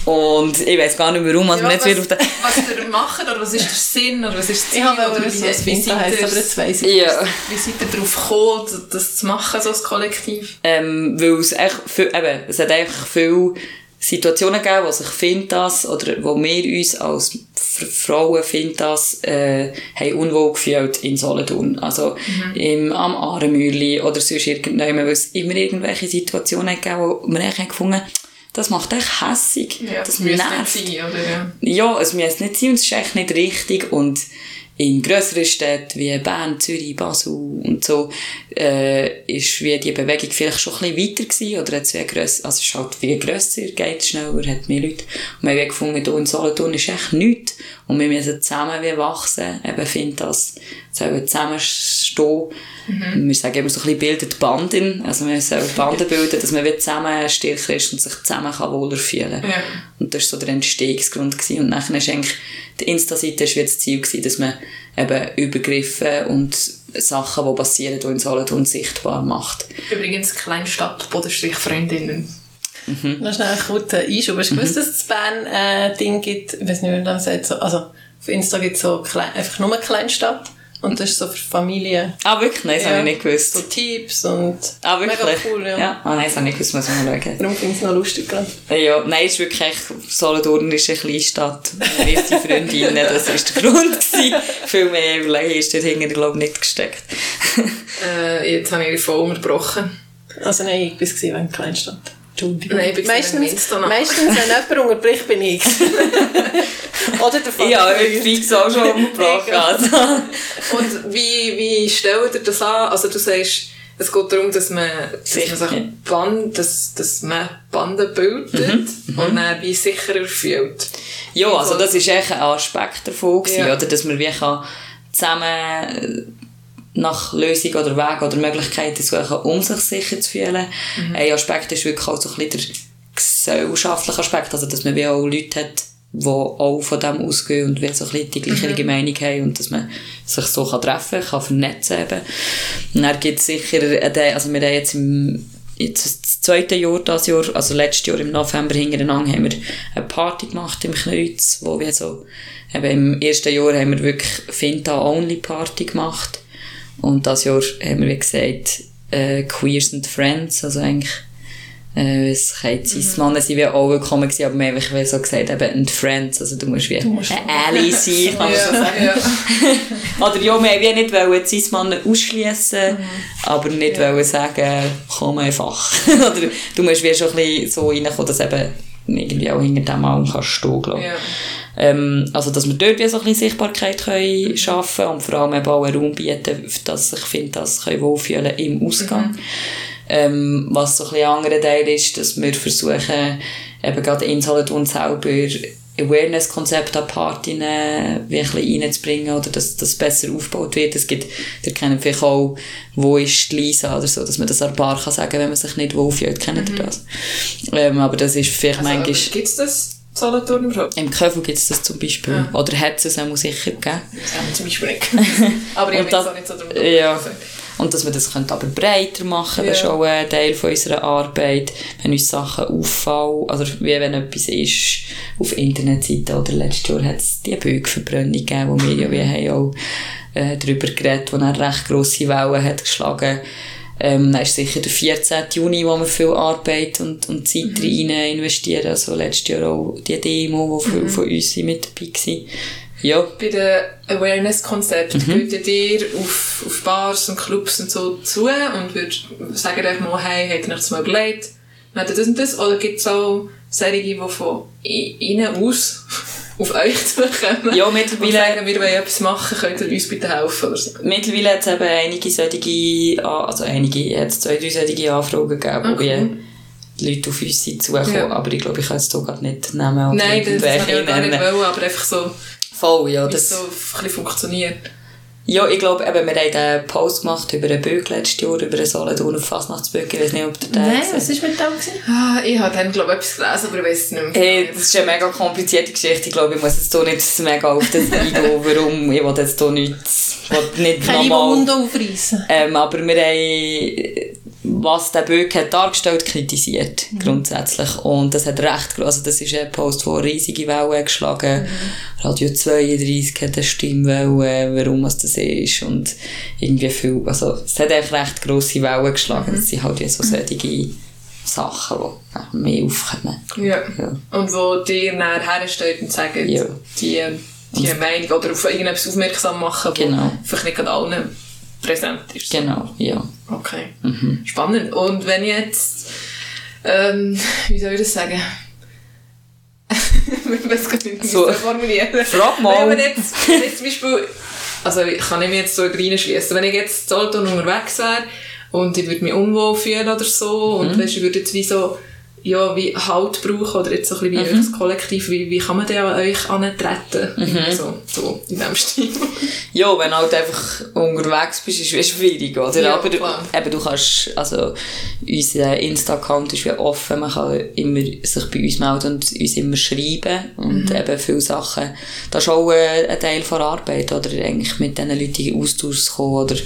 Und ich weiß gar nicht warum, also Ja, jetzt was, wieder auf den... was ihr macht, oder was ist der Sinn, oder was ist das Ziel, Ich habe oder wollte wie, wie, seid heisst, aber jetzt weiss ich. Ja. wie seid ihr darauf gekommen, das zu machen, so als Kollektiv? Ähm, weil es echt viel, eben, es hat einfach viele Situationen gegeben, wo sich Fintas, oder wo wir uns als Frauen Fintas, äh, haben unwohl gefühlt in Solothurn. Also, im, am Ahrenmühli oder sonst irgendjemand, weil es immer irgendwelche Situationen gegeben, wo wir echt haben gefunden das macht echt hässig. das müsste nicht sein, oder? Ja. Ja, es müsste nicht sein und es ist echt nicht richtig. Und in grösseren Städten wie Bern, Zürich, Basel und so, äh, ist wie die Bewegung vielleicht schon ein bisschen weiter gewesen, oder hat es wie grösser, also es ist halt wie grösser, geht schneller, hat mehr Leute. Und wir haben gefunden, hier in Solothurn ist echt nichts. Und wir müssen zusammen wie wachsen, eben find das, sollen zusammenstehen. Wir sagen immer so ein bisschen bildet Banden, also wir sollen Banden bilden, dass man wie zusammen stärker ist und sich zusammen kann wohler fühlen Ja. und das war so der Entstehungsgrund. Gewesen. Und nachher ist eigentlich, die Insta-Seite wie das Ziel gewesen, dass man eben Übergriffe und Sachen, die passieren, hier in Solothurn sichtbar macht. Übrigens, Kleinstadt, Bodenstrich, Freundinnen. Noch schnell einen kurzen Einschub. Hast du gewusst, dass es in Bern ein Ding gibt, ich weiß nicht, wie man das sagt, so, also auf Insta gibt es so klein, einfach nur eine Kleinstadt und das ist so für Familien. Ah, wirklich? Nein, das habe ich nicht So gewusst. Tipps und Ah, wirklich? mega cool, ja. ja. Ah, nein, das habe ich nicht gewusst, muss man schauen. Darum finde ich es noch lustig gerade. Ja, nein, es ist wirklich, echt- Solothurn ist eine Kleinstadt. Wir sind Freundinnen, das war der Grund. Gewesen. Viel mehr Überlegen ist dort hinten, glaube ich, nicht gesteckt. Äh, jetzt habe ich die voll unterbrochen. Also nein, ich war es wegen Kleinstadt. Entschuldigung. Nein, ich meistens, meistens, wenn jemand unterbricht, bin ich. Oder der Vater. Ja, ich fix auch schon umgebracht. Also. Und wie, wie stellt ihr das an? Also du sagst, es geht darum, dass man, dass man sich Band, dass, dass man Banden bildet und dann wie sicherer fühlt. Ja, also das ist echt ein Aspekt davon, gewesen, Ja. oder? dass man wie kann zusammen nach Lösungen oder Wegen oder Möglichkeiten suchen, um sich sicher zu fühlen. Ein Aspekt ist wirklich auch so ein bisschen der gesellschaftliche Aspekt, also dass man wie auch Leute hat, die auch von dem ausgehen und wie so ein bisschen die gleiche Meinung haben und dass man sich so kann treffen kann, vernetzen eben. Und dann gibt es sicher, also wir haben jetzt im jetzt das zweite Jahr, das Jahr, also letztes Jahr im November hintereinander haben wir eine Party gemacht im Kreuz, wo wir so, eben im ersten Jahr haben wir wirklich Finta-Only-Party gemacht und das Jahr haben wir, wie gesagt, äh, Queers and Friends, also eigentlich äh, es können Cis-Männer sind wie auch willkommen gewesen, aber wir haben so gesagt, eben and Friends, also du musst wie musst- ein Ally sein, kann man so sagen. ja. Oder ja, wir wollten nicht wollen Cis-Männer ausschliessen, aber nicht wollen sagen, komm einfach. Oder du musst wie schon ein bisschen so reinkommen, dass eben irgendwie auch hinter dem allem kannst stehen, glaube ich. Ja. Ähm, also, dass wir dort wie so ein bisschen Sichtbarkeit können schaffen und vor allem eben auch einen Raum bieten, dass ich finde, dass sie wohlfühlen im Ausgang. Ähm, was so ein bisschen anderer Teil ist, dass wir versuchen, eben gerade in Solothurn selber Awareness-Konzept an Partien äh, bisschen reinzubringen oder dass das besser aufgebaut wird. Es gibt, ihr kennt vielleicht auch, wo ist Lisa oder so, dass man das an der Bar kann sagen, wenn man sich nicht wohlfühlt. Kennt ihr das? Ähm, aber das ist vielleicht Also, manchmal... Gibt es das Solothurn überhaupt? Im Köfel gibt es das zum Beispiel. Ja. Oder hat es es auch sicher gegeben. Das haben wir zum Beispiel nicht. Aber ich habe jetzt auch nicht so darüber ja. Und dass wir das könnte aber breiter machen, das ist Ja. auch ein Teil von unserer Arbeit. Wenn uns Sachen auffallen, also wie wenn etwas ist auf Internetseiten, oder letztes Jahr hat es die Bögenverbrennung gegeben, wo wir ja wie haben auch äh, darüber geredet, wo eine recht grosse Wellen hat geschlagen. Ähm, dann ist sicher der 14. Juni, wo wir viel Arbeit und, und Zeit rein investieren. Also letztes Jahr auch die Demo, wo viele von uns mit dabei waren. Ja, Bei den Awareness-Konzepten Mhm. geht ihr auf, auf Bars und Clubs und so zu und würdet sagen euch mal, hey, habt ihr euch das mal überlegt? Macht ihr das und das? Oder gibt es auch solche, die von innen aus auf euch zukommen? Ja, Und mittlerweile- sagen, wir wollen etwas machen, könnt ihr uns bitte helfen? Oder so? Mittlerweile hat es eben einige solche, also einige, hat es zwei, drei solche Anfragen gegeben, wo Okay. wie die Leute auf uns sind zugekommen. Ja. Aber ich glaube, ich kann es hier gerade nicht nehmen Nein, das, das habe ich auch gar nicht wollen, aber einfach so, Voll, ja. Das, so ein bisschen funktioniert. Ja, ich glaube, eben, wir haben einen Post gemacht über einen Böck letztes Jahr, über einen Solothurn auf Fastnachtsböck. Ich weiß nicht, ob der Nein, gesehen was war mit dem? gewesen? Ah, ich habe dann, glaube ich, etwas gelesen, aber ich weiß es nicht mehr. Hey, das ist eine mega komplizierte Geschichte. Ich glaube, ich muss jetzt hier nicht mega auf das eingehen, warum. Ich will jetzt hier nichts, ich will nicht Keine nochmal... Wunde aufreißen. Ähm, aber wir haben, was der Böck hat dargestellt, kritisiert, grundsätzlich. Und das hat recht, also das ist ein Post, der riesige Wellen geschlagen. Radio 32 hat eine Stimmwelle, warum es das ist. Und irgendwie viel, also es hat echt recht grosse Wellen geschlagen. Das sind halt wie so solche Sachen, die mehr aufkommen. Ja. Ja. Und wo dir dann herstellt und sagt, Ja. die, die Meinung oder auf irgendetwas aufmerksam machen, Genau. vielleicht nicht allen präsent ist. Genau, ja. Okay. Spannend. Und wenn jetzt, ähm, wie soll ich das sagen? ich weiß gar nicht, wie So. formulieren Frag mal. Wenn jetzt, wenn jetzt zum Beispiel, also ich kann ich mich jetzt so reinschließen, wenn ich jetzt in Solothurn unterwegs wäre und ich würde mich unwohl fühlen oder so Mhm. und weißt, ich würde jetzt wie so ja, wie Halt brauchen oder jetzt so ein bisschen wie Mhm. euch Kollektiv, wie, wie kann man denn an euch antreten? Mhm. So, so in dem Stil. Ja, wenn du halt einfach unterwegs bist, ist es schwierig, oder? Ja, Aber klar. eben, du kannst, also, unser Insta-Account ist wie offen, man kann immer sich bei uns melden und uns immer schreiben und Mhm. eben viele Sachen. Das ist auch ein Teil von Arbeit, oder? Eigentlich mit diesen Leuten in Austausch zu kommen oder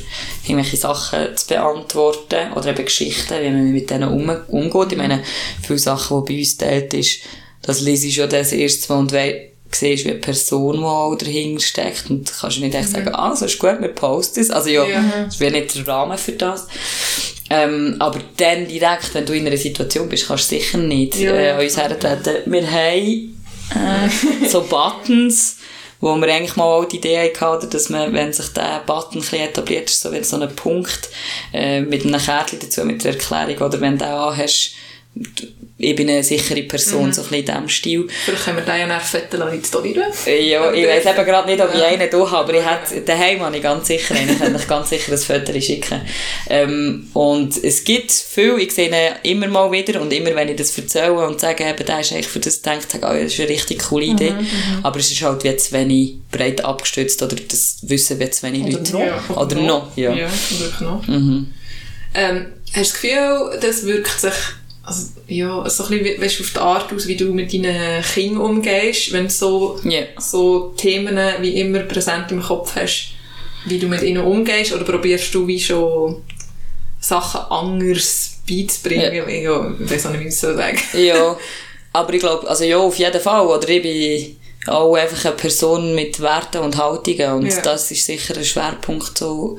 irgendwelche Sachen zu beantworten oder eben Geschichten, wie man mit denen um, umgeht. Ich meine, viele Sachen, die bei uns teilt ist, das lese ich schon das erste Mal und wei- siehst, wie eine Person, die auch dahinter steckt. Und kannst du nicht echt sagen, ah, so ist gut, wir posten es. Also ja, Ja. das wäre nicht der Rahmen für das. Ähm, aber dann direkt, wenn du in einer Situation bist, kannst du sicher nicht Ja, äh, uns hertreten. Wir haben äh, so Buttons, wo wir eigentlich mal auch die Idee hatten, dass man, wenn sich der Button ein etabliert ist, so wie so ein Punkt äh, mit einem Kärtchen dazu, mit der Erklärung, oder wenn du den anhast, ich bin eine sichere Person, so ein bisschen in diesem Stil. Vielleicht können wir den ja nachher fetteln in die Story tun. Ja, ich Ja. weiss eben gerade nicht, ob ich einen da habe, aber ich hätte, daheim habe ich ganz sicher einen. Ich könnte ganz sicher ein Foto schicken. Ähm, und es gibt viel, ich sehe ihn immer mal wieder und immer, wenn ich das erzähle und sage, eben, der ist eigentlich für das gedacht, sage ich, oh, das ist eine richtig coole Idee. Aber es ist halt wie zu wenig breit abgestützt oder das wissen wie zu wenig Leute. noch. Oder noch, ja. Ja, wirklich noch. Mhm. Ähm, hast du das Gefühl, das wirkt sich also, ja, so ein bisschen, weißt, du, auf die Art aus, wie du mit deinen Kindern umgehst, wenn du so, Ja. so Themen wie immer präsent im Kopf hast, wie du mit ihnen umgehst, oder probierst du wie schon Sachen anders beizubringen? Ja. Ja. Ich weiß auch nicht, wie ich es so sagen Ja, aber ich glaube, also ja, auf jeden Fall. Oder ich bin auch einfach eine Person mit Werten und Haltungen und Ja. das ist sicher ein Schwerpunkt, so,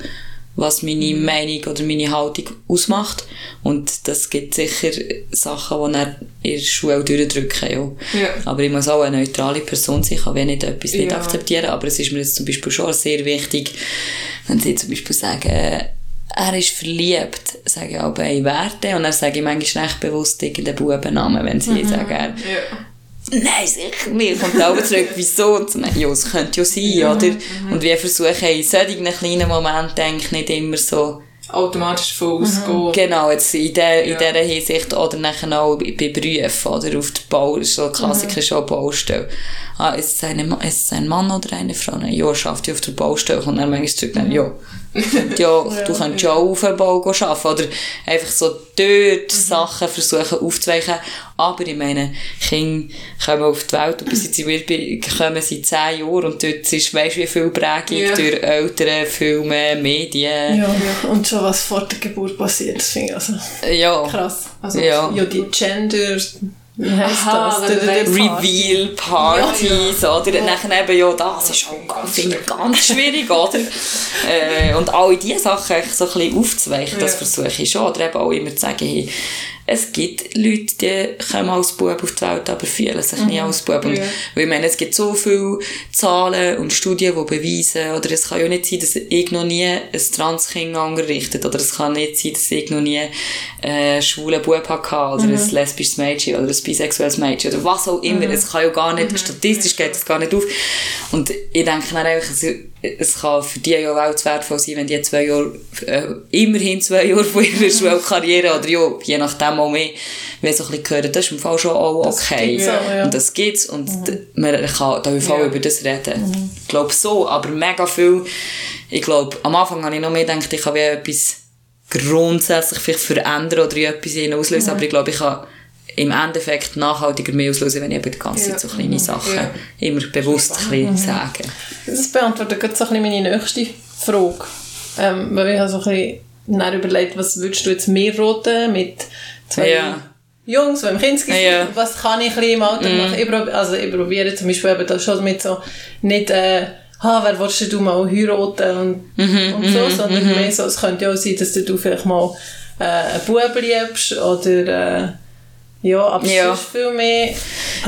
was meine Meinung oder meine Haltung ausmacht. Und das gibt sicher Sachen, die dann in der Schule durchdrücken. Ja. Ja. Aber ich muss auch eine neutrale Person sein, ich kann wenn nicht etwas nicht Ja. akzeptieren, aber es ist mir jetzt zum Beispiel schon sehr wichtig, wenn sie zum Beispiel sagen, er ist verliebt, sage ich aber in Werte und dann sage ich manchmal recht bewusst irgendeinen Bubennamen, wenn sie sagen, er, Ja. Nein, sicher nicht. Und dann zurück, wieso? Und so, ja, es könnte ja sein, oder? Und wir versuchen in solchen kleinen Momenten nicht immer so, Automatisch voll ausgehen. genau, jetzt in, der, in Ja. dieser Hinsicht, oder nachher auch bei Berufen, oder auf der Bau, so Klassiker ist auch Baustelle. Ah, ist es, eine, ist es ein Mann oder eine Frau? Ja, schafft die auf der Baustelle. Und dann manchmal zurück, dann, ja. ja, du könntest ja auf dem Bau arbeiten. Oder einfach so dort Sachen versuchen aufzuweichen. Aber ich meine, Kinder kommen auf die Welt und bis jetzt wir bei- kommen sie zehn Jahre und dort ist, weisst du, wie viel Prägung Ja. durch Eltern, Filme, Medien. Ja, und schon was vor der Geburt passiert, das finde ich also Ja. krass. Also, Ja. ja. die Gender, wie heisst Aha, das? wenn du Der- der weißt, Party. Reveal Partys, oder? Nachher eben, ja, das ist auch ganz, finde ich ganz schwierig, oder? äh, und alle diese Sachen so ein bisschen aufzuweichen, das Ja. versuche ich schon. Oder eben auch immer zu sagen, hey, es gibt Leute, die kommen als Bub auf die Welt, aber fühlen sich nie als Bub. Und, Ja. Weil ich meine, es gibt so viele Zahlen und Studien, die beweisen, oder es kann ja nicht sein, dass ich noch nie ein Transkind unterrichtet, oder es kann nicht sein, dass ich noch nie einen schwulen Bub hatte, oder ein lesbisches Mädchen, oder ein bisexuelles Mädchen, oder was auch immer. Es kann ja gar nicht, statistisch geht es gar nicht auf. Und ich denke dann einfach, es, es kann für die ja auch zu wertvoll sein, wenn die zwei Jahre, äh, immerhin zwei Jahre von ihrer Schulkarriere, oder ja, je nachdem auch mehr, wenn so ein bisschen hören, das ist im Fall schon auch okay. gibt's auch, ja. Und das gibt's und man kann da im Fall Ja. über das reden. Ich glaube so, aber mega viel. Ich glaube, am Anfang habe ich noch mehr gedacht, ich kann wie etwas grundsätzlich vielleicht verändern oder in etwas auslösen, aber ich glaube, ich kann im Endeffekt nachhaltiger mehr auslösen, wenn ich eben die ganze Zeit so kleine Sachen Ja. immer bewusst ein bisschen sage. Das beantwortet gerade so ein bisschen meine nächste Frage. Ähm, weil ich habe so ein bisschen dann überlegt, was würdest du jetzt mehr roten mit zwei Ja. Jungs, die im Kindsgesicht Ja. Mhm. was kann ich im Alter machen? Ich, prob also ich probiere zum Beispiel eben das schon mit so, nicht, äh, ha, wer willst du mal heiraten und, Mhm, und so, sondern mehr so, es könnte ja auch sein, dass du vielleicht mal äh, einen Bub liebst oder, äh, ja, aber Ja. es ist viel mehr...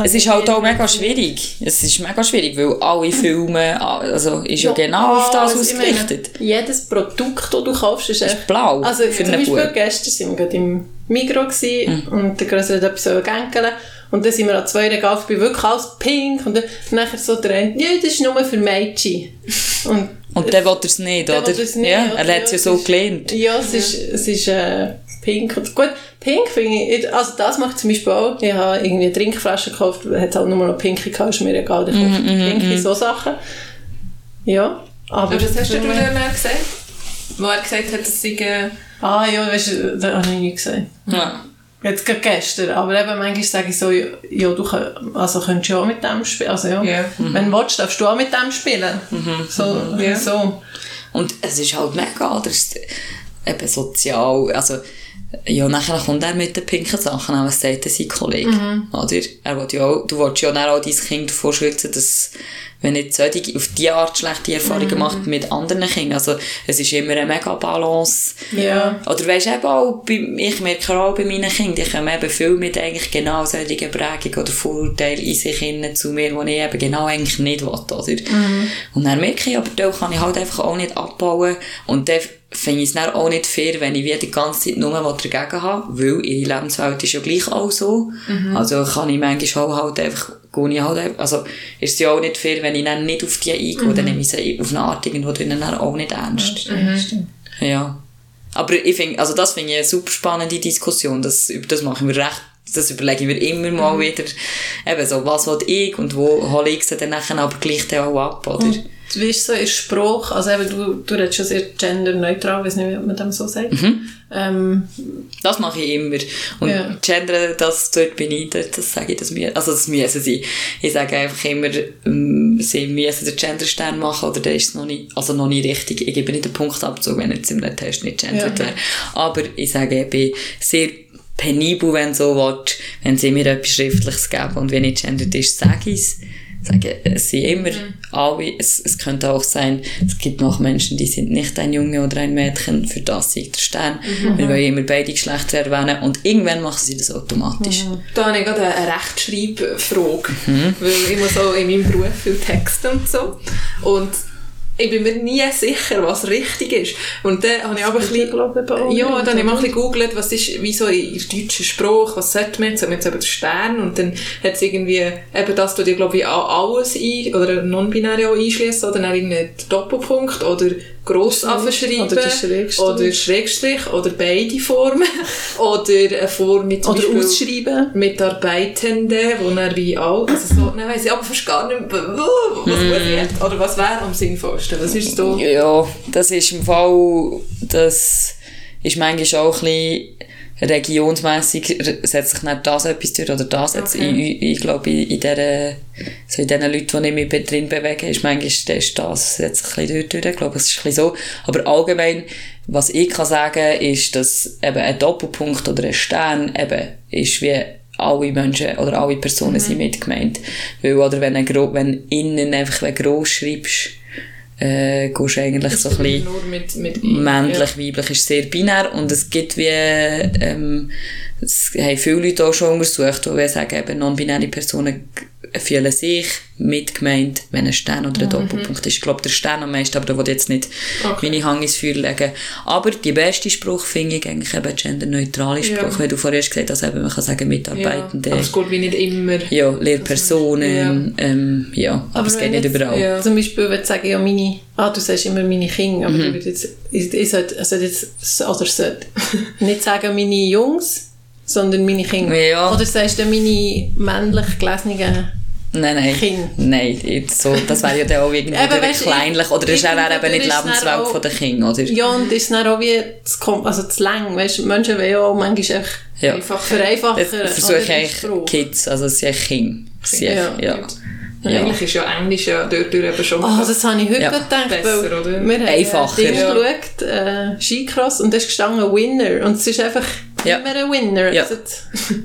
Es ist halt auch mega schwierig. Es ist mega schwierig, weil alle Filme, also ist ja, genau auf das ich meine, ausgerichtet. jedes Produkt, das du kaufst, ist, echt blau Also für zum Beispiel Bub. gestern sind wir gerade im Migros gewesen und der Größere hat etwas gänkeln und dann sind wir an zwei Regal vorbei, wirklich alles pink und dann nachher so der eine, ja, das ist nur für Mädchen. Und, Und der will es nicht, Der oder? es nicht, ja, oder? er hat es ja Ja, so es gelernt. ja, es ist, es ist äh, pink. Und gut, pink finde ich, also das macht zum Beispiel auch, ich habe irgendwie eine Trinkflasche gekauft, hat halt nur noch pinke gehabt, ist mir egal, ich kaufe pinke, so Sachen. Ja, aber... Aber was hast du denn dann gesagt? Wo er gesagt hat, dass sie... Äh, Ah ja, weißt du, das habe ich nie gesehen. Ja. Jetzt gerade gestern, aber eben manchmal sage ich so, ja, ja du also könntest du auch mit dem spielen, also ja, Ja. wenn du willst, darfst du auch mit dem spielen. So, Ja. so. Und es ist halt mega, das ist eben sozial, also ja, nachher kommt er mit den pinken Sachen an, was sagt sein Kollege, oder? Er will ja auch, du willst ja auch dein Kind davor schützen, dass wenn nicht solche, auf die Art schlechte Erfahrungen macht mit anderen Kindern, also es ist immer eine mega Balance. Ja. Oder weisst eben auch, bei, ich merke auch bei meinen Kindern, die kommen eben viel mit eigentlich genau solchen Prägungen oder Vorurteilen in sich hinein zu mir, die ich eben genau eigentlich nicht will, oder? Und dann merke ich, aber da kann ich halt einfach auch nicht abbauen und dann finde ich es dann auch nicht fair, wenn ich wieder die ganze Zeit nur was dagegen habe, weil ihre Lebenswelt ist ja gleich auch so. Also kann ich manchmal auch halt einfach, gehe ich halt einfach, also ist es ja auch nicht fair, wenn ich dann nicht auf die eingehe, dann nehme ich sie auf eine Art irgendwo drinnen auch nicht ernst. Ja. Aber ich finde, also das finde ich eine super spannende Diskussion. Das, das machen wir recht, das überlegen wir immer mal wieder. Eben so, was will ich und wo hole ich sie dann nachher aber gleich dann auch ab, oder? Wie ist so ihr Spruch, also eben, du, du redest schon sehr genderneutral, weiß nicht, wie man dem so sagt. Ähm, Das mache ich immer. Und Ja. Gender, das, dort bin ich, das, das sage ich, das müssen, also das müssen sie. Ich sage einfach immer, ähm, sie müssen den Genderstern machen oder der ist noch nicht, also noch nicht richtig. Ich gebe nicht den Punktabzug, wenn jetzt im Test nicht gendert Ja. wäre. Aber ich sage, ich bin sehr penibel, wenn so will, wenn sie mir etwas Schriftliches geben und wenn nicht gendert ist, sage ich es. Sage, es sind immer alle, es, es könnte auch sein, es gibt noch Menschen, die sind nicht ein Junge oder ein Mädchen, für das sei der Stern. Wir wollen immer beide Geschlechter erwähnen und irgendwann machen sie das automatisch. Da habe ich gerade eine Rechtschreibfrage, Mhm. weil ich muss auch in meinem Beruf viel Texte und so. Und ich bin mir nie sicher, was richtig ist. Und dann habe ich aber ein bisschen, ja, dann habe ich mal ein bisschen gegoogelt, was ist, wie so in deutschen Spruch, was sollte man jetzt, sollte man jetzt eben den Stern, und dann hat es irgendwie, eben das tut dir, glaube ich, auch alles ein, oder non-binäre auch einschließen, oder dann irgendwie Doppelpunkt, oder Grossaffen schreiben, Oder Schrägstrich. oder Schrägstrich, oder beide Formen, oder eine Form mit Oder Beispiel ausschreiben. Mitarbeitende, wo er wie auch, also so, dann weiss ich aber fast gar nicht, mehr, was Mm. ich jetzt, oder was wäre am sinnvollsten, was ist so? Ja, das ist im Fall, das ist manchmal auch ein bisschen regionsmässig setzt sich nicht das etwas durch oder das jetzt. Okay. Ich, ich, ich glaube, in, in dieser, so in Leuten, die ich mich drin bewege, ist manchmal das, ist das setzt sich ein bisschen durch, ich glaube, es ist ein bisschen so. Aber allgemein, was ich kann sagen, ist, dass eben ein Doppelpunkt oder ein Stern eben ist wie alle Menschen oder alle Personen sind mitgemeint. Weil, oder wenn, ein wenn innen einfach, wenn gross schreibst, äh, gehst eigentlich so ein bisschen Nur mit, mit männlich, weiblich ist sehr binär und es gibt wie, ähm, es haben viele Leute auch schon untersucht, die sagen, eben non-binäre Personen fühlen sich mitgemeint, wenn ein Stern oder ein Doppelpunkt ist. Ich glaube, der Stern am meisten, aber da will ich jetzt nicht Okay. meine Hand ins Feuer legen. Aber die beste Spruch finde ich eigentlich eben genderneutrale Spruch, Ja. weil du vorher hast gesagt hast, eben, man kann sagen Mitarbeitende, Ja, aber es geht wie nicht immer. ja, Lehrpersonen, ähm, ja, aber, es geht nicht jetzt- überall. ja. Zum Beispiel, wenn ich sage, ja, meine, ah, du sagst immer meine Kinder, Mhm. aber ich, würde jetzt, ich, ich sollte, ich sollte jetzt, oder sollte nicht sagen meine Jungs, sondern meine Kinder. Ja. Oder sagst du meine männlich gelesenen Nein, nein. Kind. Nein, jetzt so, das wäre ja dann auch irgendwie Eben, du, kleinlich, oder das wäre eben nicht dann Lebenswelt auch- von den Kindern, oder? Ja, und ist dann auch wie zu, also zu lang. Weißt Menschen wollen ja auch manchmal einfach Ja. Einfach vereinfachen. Das versuche ich eigentlich. Kids, also es sind Kinder. Sind Ja. ja. Ja. Eigentlich ist ja Englisch ja dort eben schon Ah, das habe ich heute Ja. gedacht. Besser, oder? Wir haben Einfacher. äh, Ding Ja. geschaut, äh, Skicross, und da ist gestanden Winner. Und es ist einfach Ja. immer ein Winner. Ja.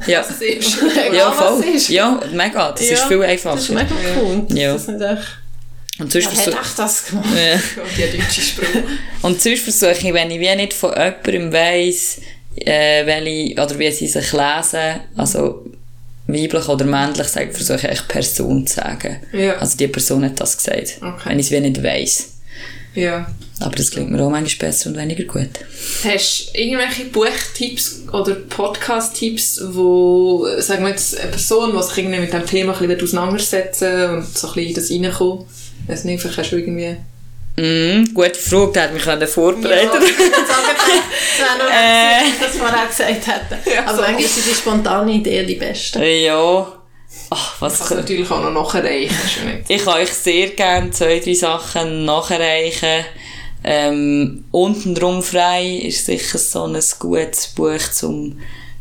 Ja. was ist. Ja, was voll. ist. Ja, mega. Das ist Ja, viel Das ist einfacher. mega cool. Ja. Das nicht echt, Und sonst hat echt das gemacht? ja. Die deutsche Spruch. Und sonst versuche ich, wenn ich wie nicht von jemandem weiss, äh, welche, oder wie sie sich lesen, also weiblich oder männlich, sage, versuche ich Person zu sagen. Ja. Also die Person hat das gesagt. Okay. Wenn ich es wie nicht weiss. Ja. Aber das klingt mir auch manchmal besser und weniger gut. Hast du irgendwelche Buchtipps oder Podcast-Tipps, wo, sagen wir jetzt, eine Person, die sich irgendwie mit dem Thema ein bisschen auseinandersetzen und so ein bisschen in das reinkommen? Ich weiß nicht, vielleicht hast du irgendwie... Mm, gute Frage, da hat mich gerade vorbereitet. Das wäre noch Äh. äh. das vorher gesagt hätten. Ja, Aber so. eigentlich sind die spontanen Ideen die besten. Ja. Ach, was Kannst du natürlich auch noch nachreichen, ist ja. Ich kann euch sehr gerne zwei, drei Sachen nachreichen. Ähm, Untenrum frei ist sicher so ein gutes Buch, um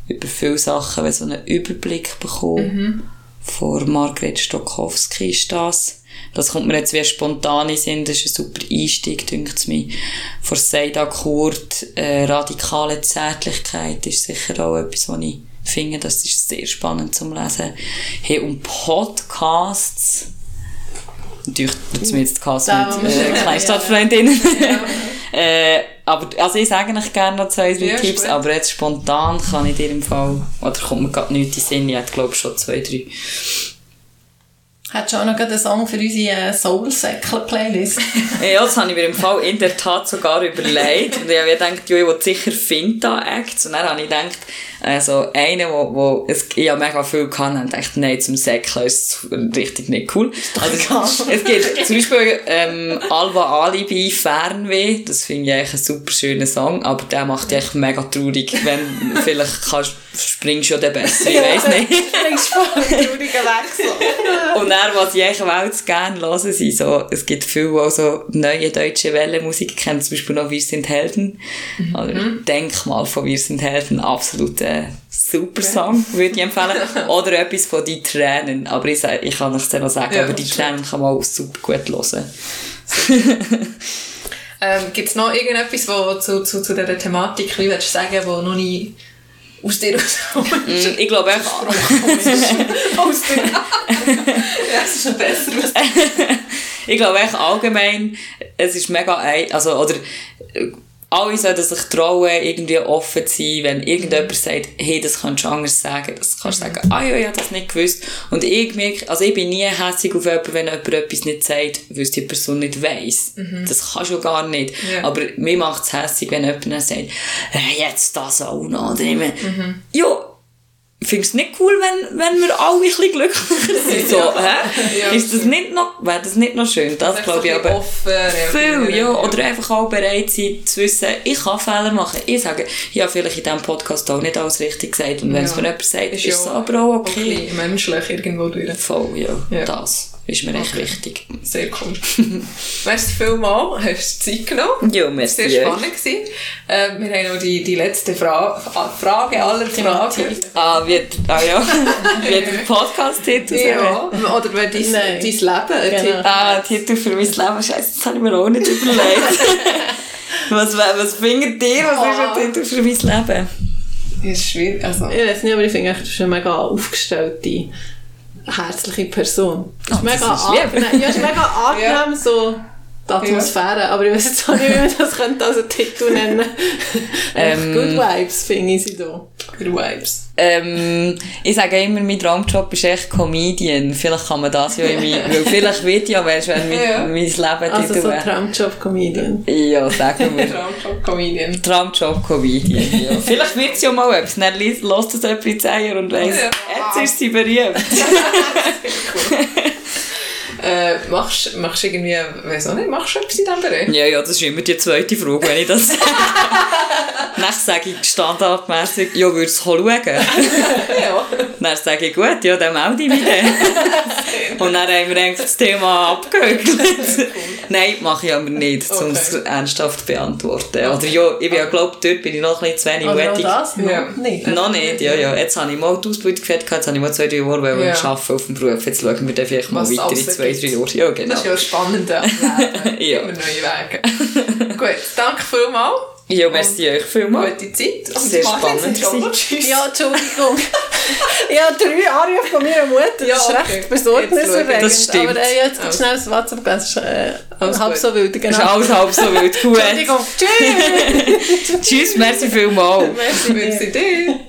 über viele Sachen so einen Überblick bekommen. Von Margret Stokowski ist das. Das kommt mir jetzt wie spontan in Sinn, das ist ein super Einstieg, denkt mir. Von Seida Kurt, äh, radikale Zärtlichkeit ist sicher auch etwas, was ich finde, das ist sehr spannend zum Lesen. Hey, und Podcasts, natürlich tut mir jetzt Da, mit äh, ja. Kleinstadtfreundinnen. äh, aber, also ich sage eigentlich gerne noch zwei, drei Ja, Tipps, aber jetzt spontan kann ich dir im Fall, oder kommt mir gerade nichts in den Sinn, ich hätte glaube schon zwei, drei. Hättest du auch noch einen Song für unsere äh, Soul-Säckler-Playlist? Ja, das habe ich mir im Fall in der Tat sogar überlegt. Und ich habe gedacht, ja, ich will sicher Finta-Acts. Und dann habe ich gedacht, also einer, wo, wo es, ich habe mega viel kann, und dachte, nein, zum Säckeln ist es richtig nicht cool. Also, es gibt zum Beispiel ähm, Alba Alibi Fernweh, das finde ich eigentlich ein super schöner Song, aber der macht dich echt mega traurig. Wenn, vielleicht kannst, springst du ja dann besser, ich weiß nicht. Bringst voll einen traurigen Wechsel. Und dann, was ich auch gerne hören, sind so, es gibt viele, die so neue deutsche Wellenmusik kennen, zum Beispiel noch Wir sind Helden. Oder Denkmal von Wir sind Helden, absolut äh, super Song, würde ich empfehlen. Oder etwas von Die Tränen, aber ich, ich kann es dir noch sagen, Ja, aber Die Tränen kann man auch super gut hören. Ähm, Gibt es noch irgendetwas, wo zu, zu, zu dieser Thematik, wie willst du sagen, wo noch nie? Mm, Ich glaube echt, dir Ja, es ist noch besser. Was ich glaube echt allgemein, es ist mega, ein- also, oder, alle sollten sich trauen, irgendwie offen zu sein, wenn irgendjemand sagt, hey, das kannst du anders sagen, das kannst du sagen, ah ja, ich habe das nicht gewusst. Und ich merke, also ich bin nie hässig auf jemanden, wenn jemand etwas nicht sagt, weil es die Person nicht weiss. Das kannst du gar nicht. Ja. Aber mir macht es hässig, wenn jemand dann sagt, äh, jetzt das auch noch. Oder meine, Ja, findest du nicht cool, wenn, wenn wir alle ein bisschen glücklicher sind? So, hä? Ja, Ist das nicht noch, wäre das nicht noch schön? Das glaube ich aber. offen. Viel, ja. Oder einfach auch bereit sein zu wissen, ich kann Fehler machen. Ich sage, ich habe vielleicht in diesem Podcast auch nicht alles richtig gesagt. Und wenn es Ja. mir jemand sagt, ist, ja es aber auch okay. menschlich irgendwo durch. Voll, ja. Ja. Das ist mir echt wichtig. Sehr cool. Merci vielmals, hast du Zeit genommen. Ja, merci Sehr spannend gewesen. Äh, wir haben noch die, die letzte Fra Fra- Frage aller Fragen. Ah, wie, ah ja, wie der Podcast-Titel Ja, oder wenn dein, dein Leben ein Genau. Titel Ah, Titel für mein Leben, scheiße, das habe ich mir auch nicht überlegt. was, was findet ihr, was ist Ah. ein Titel für mein Leben? ist schwierig. Also, Ich weiß nicht, aber ich finde, echt, du bist eine mega aufgestellte, herzliche Person. Das ist Oh, mega angenehm. Ja, ist mega angenehm, so die Atmosphäre. Aber ich weiß jetzt auch nicht, wie man das könnte als Titel nennen Ähm. Good Vibes, finde ich sie da. Good Vibes. Ähm, ich sage immer, mein Traumjob ist echt Comedian. Vielleicht kann man das ja in mein, weil vielleicht wird ja, weißt, wenn mein, Ja. mein Leben Also so. Traumjob-Comedian. Ja, sagen wir. Traumjob Comedian. Traumjob Comedian, ja. Vielleicht wird es ja mal etwas. Dann lässt es jemand in und weiss, Ja. jetzt ist sie berühmt. Äh, machst, machst du irgendwie, weiß auch nicht, machst du etwas in diesem Bereich? Ja, ja, das ist immer die zweite Frage, wenn ich das Dann sage ich standardmässig, ja, würdest du schauen? Ja. Dann sage ich, gut, ja, dann melde ich mich dann. Und dann haben wir eigentlich das Thema abgehökelt. Nein, mache ich aber nicht, um es ernsthaft zu beantworten. Oder ja, ich bin ja, glaube dort bin ich noch ein bisschen zu wenig auch mutig. das noch Ja. nicht. Noch nicht, ja, ja. Jetzt habe ich mal die Ausbildung fertig gehabt, jetzt habe ich mal zwei, drei Jahre wollen Ja. arbeiten auf dem Beruf. Jetzt schauen wir dann vielleicht mal Was weiter in zwei, drei Jahre. Ja, genau. Das ist ja spannend am Leben. Ja. Immer neue Wege. Gut, danke vielmals. Ja, merci euch vielmals. Gute Zeit. Und Sehr spannend. Tschüss. Ja, Entschuldigung. ich habe drei Anrufe von meiner Mutter. Ja, Das ist recht besorgniserregend. Das stimmt. Aber äh, jetzt also. schnell das WhatsApp. Das ist äh, Alles halb gut. so wild. Das Genau. ist alles halb so wild. Gut. Entschuldigung. Tschüss. Tschüss, merci vielmals. Merci, merci dir.